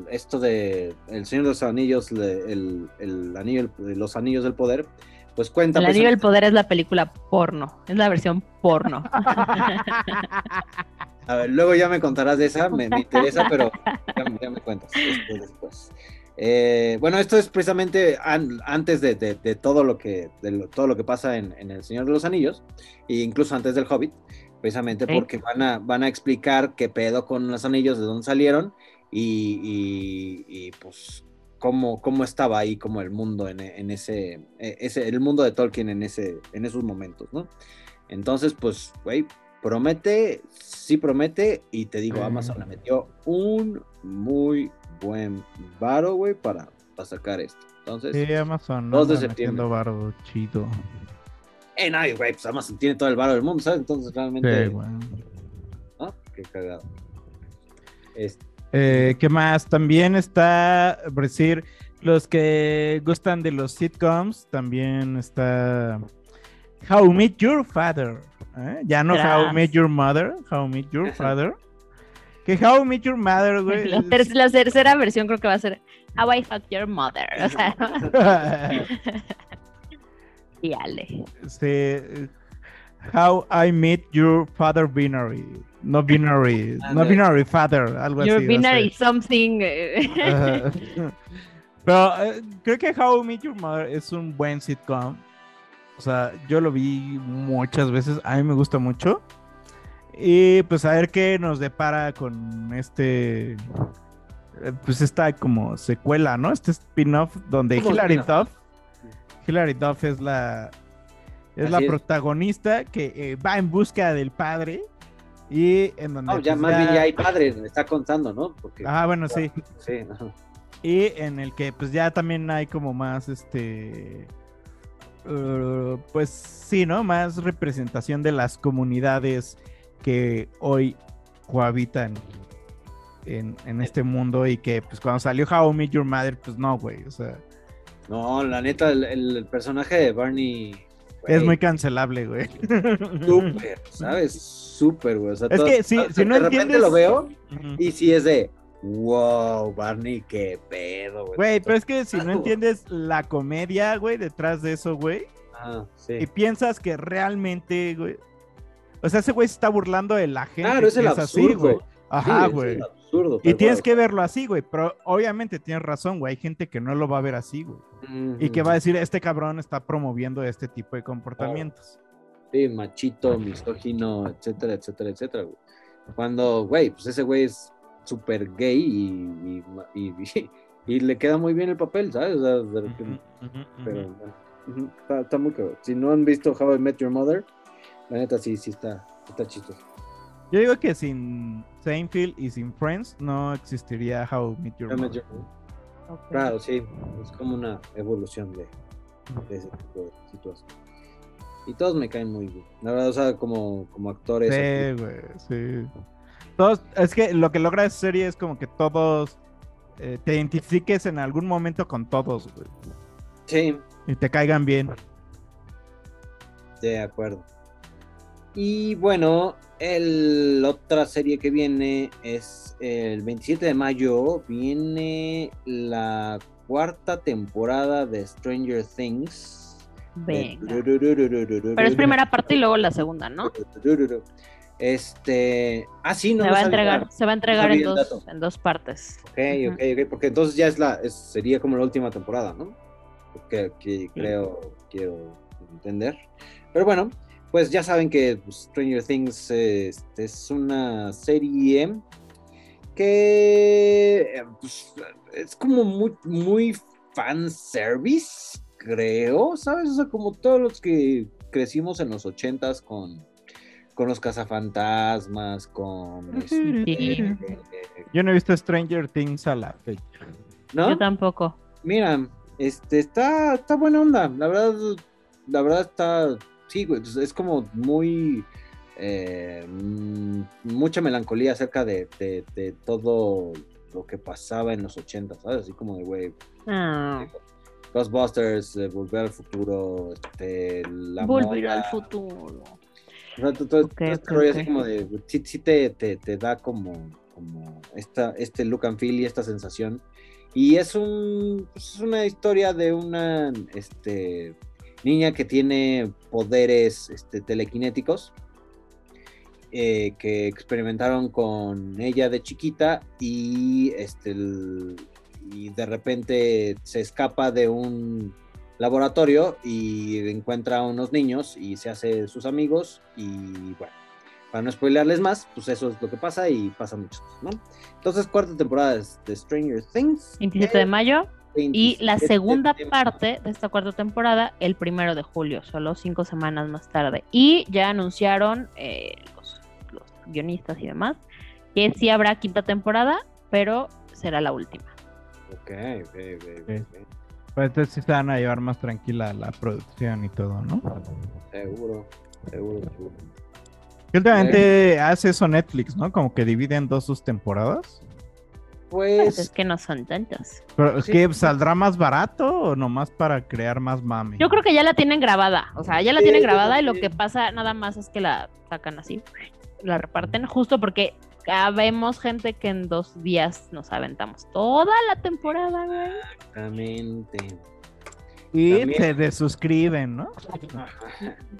esto de El Señor de los Anillos, el, el anillo, los Anillos del Poder, pues cuenta.
El Anillo del
precisamente-
Poder es la película porno. Es la versión porno. [LAUGHS]
A ver, luego ya me contarás de esa, me, me interesa, pero ya, ya me cuentas después. después. Eh, bueno, esto es precisamente an- antes de, de- de todo lo que de lo- todo lo que pasa en, en El Señor de los Anillos, e incluso antes del Hobbit, precisamente porque van a, van a explicar qué pedo con los anillos, de dónde salieron y, y- y, pues cómo, cómo estaba ahí como el mundo en, en ese, eh, ese, el mundo de Tolkien en ese, en esos momentos, ¿no? Entonces, pues, güey, promete, sí promete, y te digo, Amazon le metió un muy buen varo, güey, para, para sacar esto. Entonces,
Sí, Amazon.
2 de septiembre.
varo chido.
Eh, no, güey, pues Amazon tiene todo el varo del mundo, ¿sabes? Entonces, realmente,
Sí, güey.
¿no? Qué cagado. Este,
Eh, ¿Qué más? También está, por decir, los que gustan de los sitcoms, también está How I Met Your Father. ¿eh? Ya no How I
Tras.
Met Your Mother, How I Met Your Father. Que How I Met Your Mother, güey.
La, ter- la tercera versión creo que va a ser How I Fucked Your Mother. O sea, [LAUGHS] [LAUGHS] y ale.
este, How I Met Your Father Binary. No binary, no binary father, algo
Your
así. a
binary something. eh.
Pero eh, creo que How I Met Your Mother es un buen sitcom. O sea, yo lo vi muchas veces. A mí me gusta mucho. Y pues a ver qué nos depara con este. eh, Pues esta como secuela, ¿no? Este spin-off donde
¿Cómo
Hilary? Duff. Hilary Duff es la. Es la
es.
protagonista que eh, va en busca del padre. Y en donde.
no, ya
pues,
más bien ya hay padres, me está contando, ¿no? Porque,
Ah, bueno, sí.
sí, ajá.
Y en el que pues ya también hay como más este eh, pues sí, ¿no? Más representación de las comunidades que hoy cohabitan en, en este mundo y que pues cuando salió How I Met Your Mother, pues no, güey, o sea,
No, la neta, el, el personaje de Barney. güey,
es muy cancelable, güey.
Súper, ¿sabes? Súper, güey. o sea,
Es
todo-
que si- si no
de repente
entiendes-
lo veo y sí es de, wow, Barney, qué pedo, güey.
Güey, pero es que si no entiendes la comedia, güey, detrás de eso, güey,
Ah, sí.
y piensas que realmente, güey, o sea, ese güey se está burlando de la gente.
Claro, es el
que así,
absurdo.
güey. Ajá, güey.
absurdo.
Y tienes
cual.
que verlo así, güey. Pero obviamente tienes razón, güey. Hay gente que no lo va a ver así, güey. Y que va a decir, este cabrón está promoviendo este tipo de comportamientos.
Sí, machito, misógino, etcétera, etcétera, etcétera, güey. Cuando, güey, pues ese güey es súper gay y, y, y- y le queda muy bien el papel, ¿sabes? O sea, pero bueno, está, está muy cabrón. Si no han visto How I Met Your Mother, la neta sí, sí está, está chistoso.
Yo digo que sin Seinfeld y sin Friends no existiría How I Met Your
How I Met
Mother.
Your Mother. Claro, sí, es como una evolución de, de ese tipo de situación. Y todos me caen muy bien. La verdad, o sea, como, como actores.
Sí, güey, sí. Todos, es que lo que logra esa serie es como que todos eh, te identifiques en algún momento con todos, güey.
Sí,
Y te caigan bien.
de acuerdo. Y bueno, el otra serie que viene es el 27 de mayo. Viene la cuarta temporada de Stranger Things.
Venga. Pero es primera parte y luego la segunda, ¿no?
Este. Ah, sí, no
se va a entregar, se va a entregar en dos, en dos partes.
Ok, ok, ok, porque entonces ya es la, es- sería como la última temporada, ¿no? Que, que creo, quiero entender. Pero bueno, pues ya saben que pues, Stranger Things este, es una serie que eh, pues, es como muy, muy fan service, creo, ¿sabes? O sea, como todos los que crecimos en los ochentas con, con los cazafantasmas, con... este,
Sí.
Yo no he visto Stranger Things a la fecha.
¿No?
Yo tampoco.
Mira, este está, está buena onda. La verdad, la verdad está. Sí, güey. pues, Es como muy. eh, mm, mucha melancolía acerca de, de- de todo lo que pasaba en los 80, ¿sabes? Así como de, güey,
Ah,
Ghostbusters, eh, Volver al Futuro, este, la
volver
moda,
al futuro.
O sea, todo- todo-
Ok,
todo este
ok,
rollo así como de, sí, sí te, te, te da como, como esta, este look and feel y esta sensación. Y es un pues, es una historia de una este, niña que tiene poderes este, telequinéticos eh, que experimentaron con ella de chiquita y este el- y de repente se escapa de un laboratorio y encuentra a unos niños y se hace sus amigos y bueno, para no spoilearles más, pues eso es lo que pasa y pasa muchas cosas, ¿no? Entonces, cuarta temporada de de Stranger Things.
27 de mayo. Y la
27
segunda
de-
parte de esta cuarta temporada, el primero de julio, solo cinco semanas más tarde. Y ya anunciaron eh, los, los guionistas y demás que sí habrá quinta temporada, pero será la última.
Ok, ok, ok, ok, ok.
Pues entonces sí se van a llevar más tranquila la producción y todo, ¿no?
Seguro, seguro, seguro.
Y últimamente hace eso Netflix, ¿no? Como que divide en dos sus temporadas.
Pues es que no son tantos.
Pero es
Sí.
que saldrá más barato o nomás para crear más mame.
Yo creo que ya la tienen grabada, o sea, ya la
Sí,
tienen grabada y lo que pasa nada más es que la sacan así, la reparten, justo porque vemos gente que en dos días nos aventamos toda la temporada, güey.
exactamente.
Y
también-
se desuscriben, ¿no?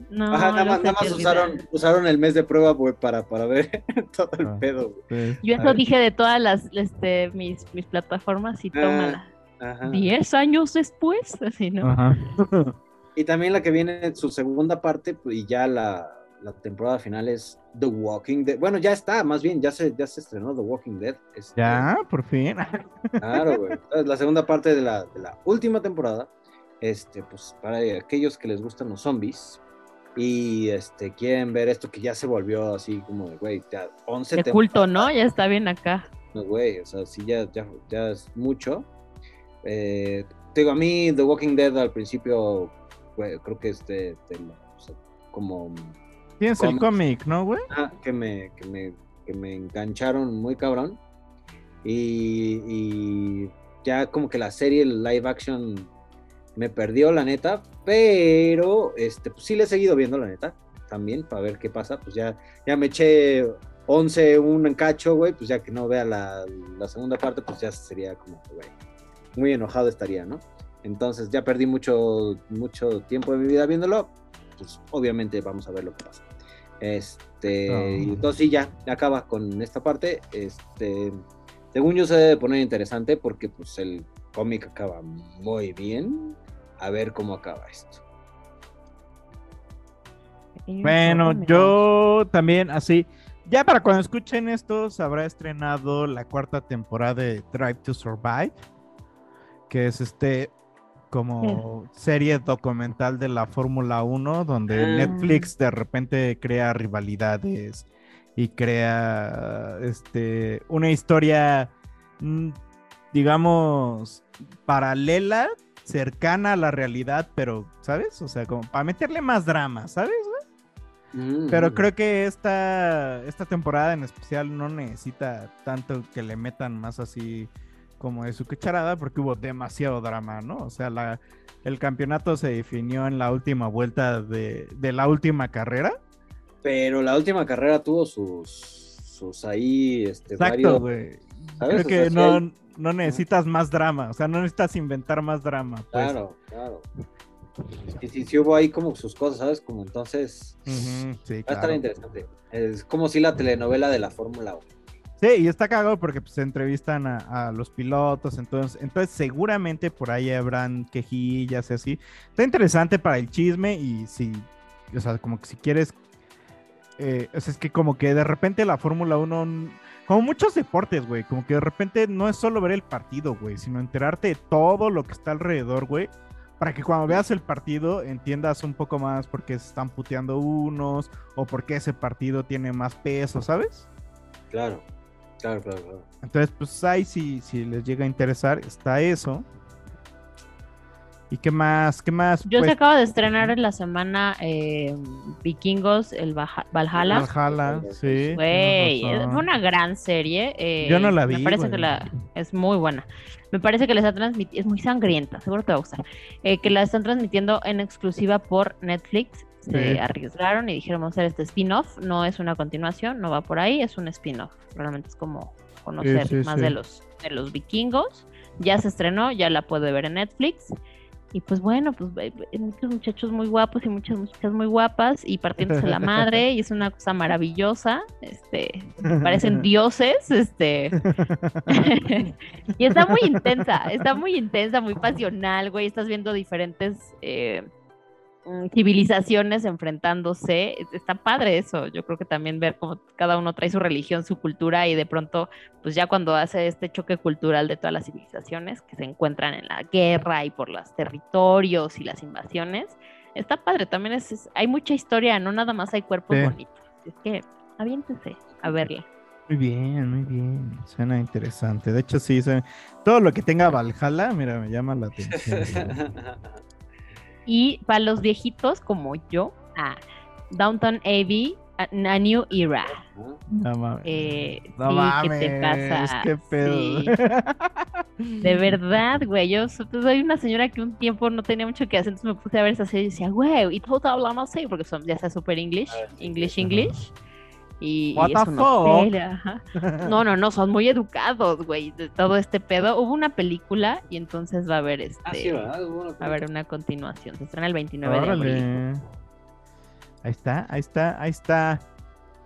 No,
Ajá, nada más, nada más usaron, usaron el mes de prueba, güey, para, para ver [LAUGHS] todo el
Ah.
pedo, güey.
Sí.
Yo eso dije de todas las, este, mis, mis plataformas y
Ah,
tómala.
Ajá.
Diez años después, así, ¿no?
Ajá. [LAUGHS]
Y también la que viene en su segunda parte, pues, y ya la, la temporada final es The Walking Dead. Bueno, ya está, más bien, ya se, ya se estrenó The Walking Dead. Este,
Ya, por fin.
Claro, güey. Entonces, la segunda parte de la, de la última temporada, este, pues para aquellos que les gustan los zombies y este, quieren ver esto que ya se volvió así como de, güey, ya 11
De culto, ¿no? Ya está bien acá.
No, güey, o sea, sí, ya, ya, ya es mucho. Eh, te digo, a mí The Walking Dead al principio, güey, creo que es de, de la- o sea, como
Tienes el cómic, ¿no, güey?
ah, que, me, que, me, que me engancharon muy cabrón. Y, y ya como que la serie, el live action, me perdió, la neta. Pero este, pues sí le he seguido viendo, la neta, también, para ver qué pasa. Pues ya, ya me eché 11, un cacho, güey. Pues ya que no vea la, la segunda parte, pues ya sería como, güey, muy enojado estaría, ¿no? Entonces ya perdí mucho, mucho tiempo de mi vida viéndolo. Pues obviamente vamos a ver lo que pasa. Este,
Ah.
y entonces sí, ya, ya acaba con esta parte. Este, según yo se debe poner interesante porque pues el cómic acaba muy bien. A ver cómo acaba esto.
Bueno, yo también así. Ya para cuando escuchen esto, se habrá estrenado la cuarta temporada de Drive to Survive, que es este como serie documental de la Fórmula 1, donde
Ah.
Netflix de repente crea rivalidades y crea este una historia, mm, digamos, paralela, cercana a la realidad, pero, ¿sabes? O sea, como para meterle más drama, ¿sabes? Pero creo que esta, esta temporada en especial no necesita tanto que le metan más así como de su cucharada, porque hubo demasiado drama, ¿no? O sea, la, el campeonato se definió en la última vuelta de, de la última carrera.
Pero la última carrera tuvo sus, sus ahí, este,
Exacto,
varios-. ¿sabes?
Creo
O
que
sea,
no,
hay-
no necesitas más drama, o sea, no necesitas inventar más drama. Pues.
Claro, claro. Y sí, sí hubo ahí como sus cosas, ¿sabes? Como entonces
sí,
va a estar interesante. Es como si la telenovela de la Fórmula 1.
Sí, y está cagado porque pues, se entrevistan a, a los pilotos, entonces, entonces seguramente por ahí habrán quejillas y así. Está interesante para el chisme y si, o sea, como que si quieres, eh, o sea, es que como que de repente la Fórmula 1, n- como muchos deportes, güey, como que de repente no es solo ver el partido, güey, sino enterarte de todo lo que está alrededor, güey. Para que cuando veas el partido entiendas un poco más por qué se están puteando unos o por qué ese partido tiene más peso, ¿sabes?
Claro, claro, claro, claro.
Entonces, pues ahí si, si les llega a interesar, está eso. ¿Y qué más? ¿Qué más?
Yo
Pues,
se acaba de estrenar en la semana eh, Vikingos, el Baja- Valhalla.
Valhalla, sí.
Güey, es una gran serie. eh,
Yo no la
Me
vi,
parece
güey.
que la es muy buena. Me parece que les ha transmitido, es muy sangrienta, seguro te va a gustar. eh, que la están transmitiendo en exclusiva por Netflix se
Sí.
arriesgaron y dijeron vamos a hacer este spin-off, no es una continuación, no va por ahí, es un spin-off. Realmente es como conocer
sí,
más
sí.
de los de los vikingos. Ya se estrenó, ya la puede ver en Netflix. Y pues bueno, pues muchos muchachos muy guapos y muchas muchachas muy guapas y partiéndose la madre [LAUGHS] y es una cosa maravillosa. Este, parecen [LAUGHS] dioses, este. [LAUGHS] y está muy intensa, está muy intensa, muy pasional, güey. Estás viendo diferentes eh, civilizaciones enfrentándose. Está padre eso. Yo creo que también ver cómo cada uno trae su religión, su cultura y de pronto, pues ya cuando hace este choque cultural de todas las civilizaciones que se encuentran en la guerra y por los territorios y las invasiones, está padre. También es, es- hay mucha historia, no nada más hay cuerpos
Sí.
bonitos. Es que aviéntense a verla.
Muy bien, muy bien. Suena interesante. De hecho, sí, suena- todo lo que tenga Valhalla, mira, me llama la atención. [LAUGHS]
Y para los viejitos como yo, ah, Downtown Abbey, a, a New Era.
No mames.
Eh,
No
sí,
mames,
¿qué te pasa?
qué pedo.
Sí. [LAUGHS] De verdad, güey. Yo pues, soy una señora que un tiempo no tenía mucho que hacer, entonces me puse a ver esa serie y decía, güey, y todos hablamos así, porque son, ya sea super English, English, English. Y, y
What
ajá. [LAUGHS] No, no, no, son muy educados, güey, de todo este pedo. Hubo una película y entonces va a haber este.
Ah, sí,
Va a haber una continuación. Se estrena el 29 de abril.
Ahí está, ahí está, ahí está.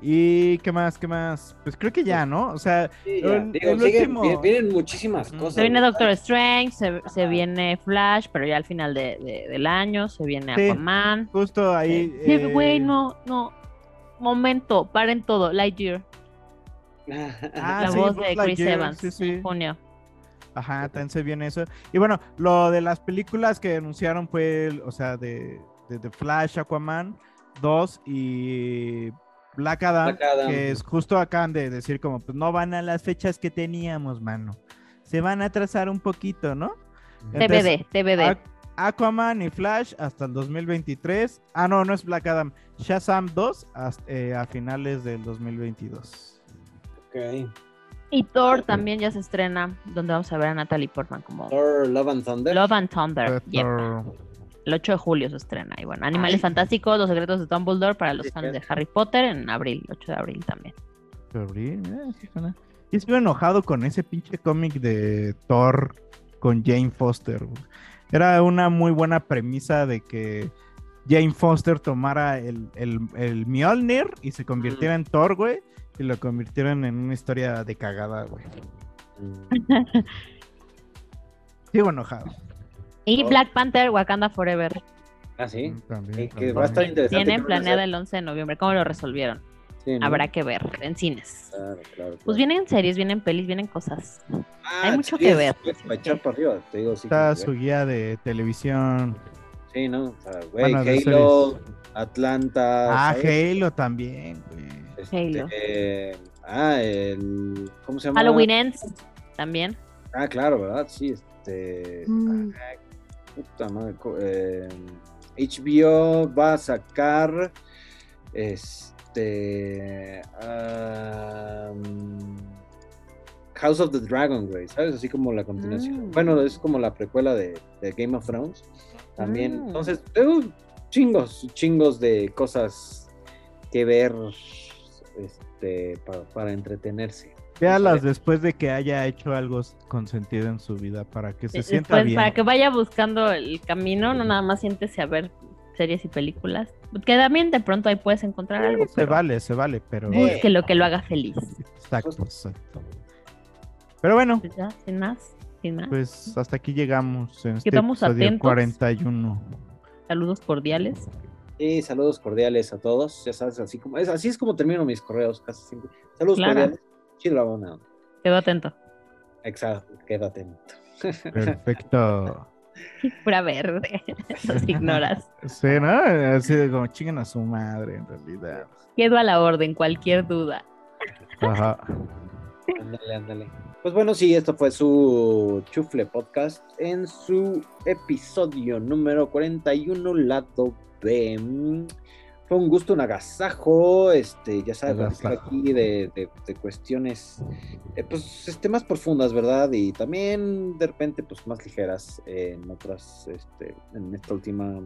¿Y qué más? ¿Qué más? Pues creo que ya, ¿no? O sea,
Sí, ya.
el,
Digo,
el
siguen-
último.
vi- vienen muchísimas cosas.
Se viene
¿verdad?
Doctor Strange, se, se viene Flash, pero ya al final de- de- del año, se viene
Sí.
Aquaman.
Justo ahí.
Sí,
eh,
güey, no, no. Momento, paren todo. Lightyear,
ah,
la
sí,
voz de Chris
Lightyear,
Evans,
Sí, sí.
en junio.
Ajá, también se viene eso. Y bueno, lo de las películas que anunciaron fue, el- o sea, de, de, The Flash, Aquaman 2 y Black Adam,
Black Adam.
que es justo acaban de decir como, pues no van a las fechas que teníamos, mano. Se van a atrasar un poquito, ¿no? Entonces,
TBD, TBD.
Aqu- Aquaman y Flash hasta el 2023. Ah, no, no es Black Adam. Shazam 2 hasta, eh, a finales del 2022.
Ok.
Y Thor también ya se estrena, donde vamos a ver a Natalie Portman como
Thor, Love and Thunder.
Love and Thunder. Yep. El 8 de julio se estrena. Y bueno, Animales Fantásticos, Los Secretos de Dumbledore para los
Sí,
fans de. Harry Potter en abril, 8 de abril también.
Abril, eh, sí suena. Y estuve enojado con ese pinche cómic de Thor con Jane Foster. Era una muy buena premisa de que Jane Foster tomara el, el, el Mjolnir y se convirtiera en Thor, güey. Y lo convirtieron en una historia de cagada, güey.
Mm. [LAUGHS]
Sigo enojado.
Y
Oh.
Black Panther, Wakanda Forever.
Ah, sí.
Mm, También,
Que- que
también.
va a estar interesante.
Tienen
¿qué van a
planeada
hacer?
el 11 de noviembre. ¿Cómo lo resolvieron?
Sí, ¿no?
Habrá que ver en cines.
Claro, claro,
Pues vienen series, vienen pelis, vienen cosas.
Ah,
hay mucho
sí,
que
es-
ver.
es Para echar para arriba, te digo. Sí,
Está su guía de televisión.
sí, ¿no? O sea, güey,
Bueno,
Halo, Atlanta.
Ah,
¿sabes?
Halo también, güey.
Este,
Halo.
eh, ah, el. ¿Cómo se llama?
Halloween Ends también.
Ah, claro, ¿verdad? Sí, este.
Mm.
ah, puta madre. co- eh, HBO va a sacar. Este. um, House of the Dragon, güey, ¿sabes? Así como la continuación.
Mm.
Bueno, es como la precuela de, de Game of Thrones. También.
Mm.
Entonces, tengo chingos, chingos de cosas que ver este, para, para entretenerse.
Véalas después de que haya hecho algo con sentido en su vida para que se sienta
Después,
bien.
para que vaya buscando el camino, no nada más siéntese a ver series y películas. Que también de pronto ahí puedes encontrar algo.
Se
pero
vale, se vale, pero.
Busque lo que lo haga feliz. [LAUGHS]
Exacto, exacto. Pero bueno,
Pues ya, sin más, sin más.
pues hasta aquí llegamos en este
Quedamos
episodio
atentos.
41.
Saludos cordiales.
Y saludos cordiales a todos. Ya sabes, así como es, así es como termino mis correos casi siempre. Saludos
Claro.
cordiales. Chido la buena.
Quedo atento.
Exacto, quédate atento. [LAUGHS]
Perfecto. [LAUGHS]
Pura verde. [LAUGHS] Los [LAUGHS] ignoras.
Sí, ¿no? Así de como chingan a su madre, en realidad.
Quedo a la orden, cualquier duda.
Ajá.
Ándale, ándale. Pues bueno, sí, esto fue su Chufle Podcast en su episodio número 41, lado B. Fue un gusto, un agasajo, este, ya sabes, aquí de, de- de cuestiones, eh, pues, este, más profundas, ¿verdad? Y también, de repente, pues, más ligeras eh, en otras, este, en esta última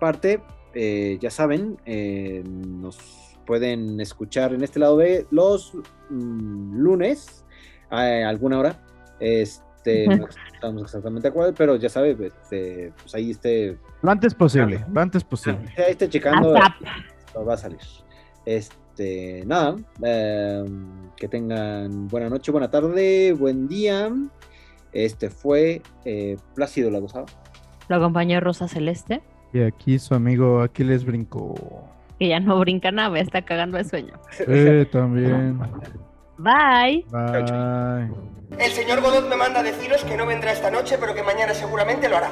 parte. eh, ya saben, eh, nos pueden escuchar en este lado B los mm, lunes a alguna hora. Este, [LAUGHS] no estamos exactamente de acuerdo, pero ya saben, este, pues ahí esté,
Lo antes posible, lo antes posible.
ahí esté checando. Va a salir. Este, nada, eh, que tengan buena noche, buena tarde, buen día. Este fue eh, Plácido Lagosado.
Lo acompañó Rosa Celeste,
Y aquí su amigo Aquiles brincó.
que ya no brinca nada, me está cagando de sueño.
Eh, también.
Bye.
Bye.
El señor Godot me manda a deciros que no vendrá esta noche, pero que mañana seguramente lo hará.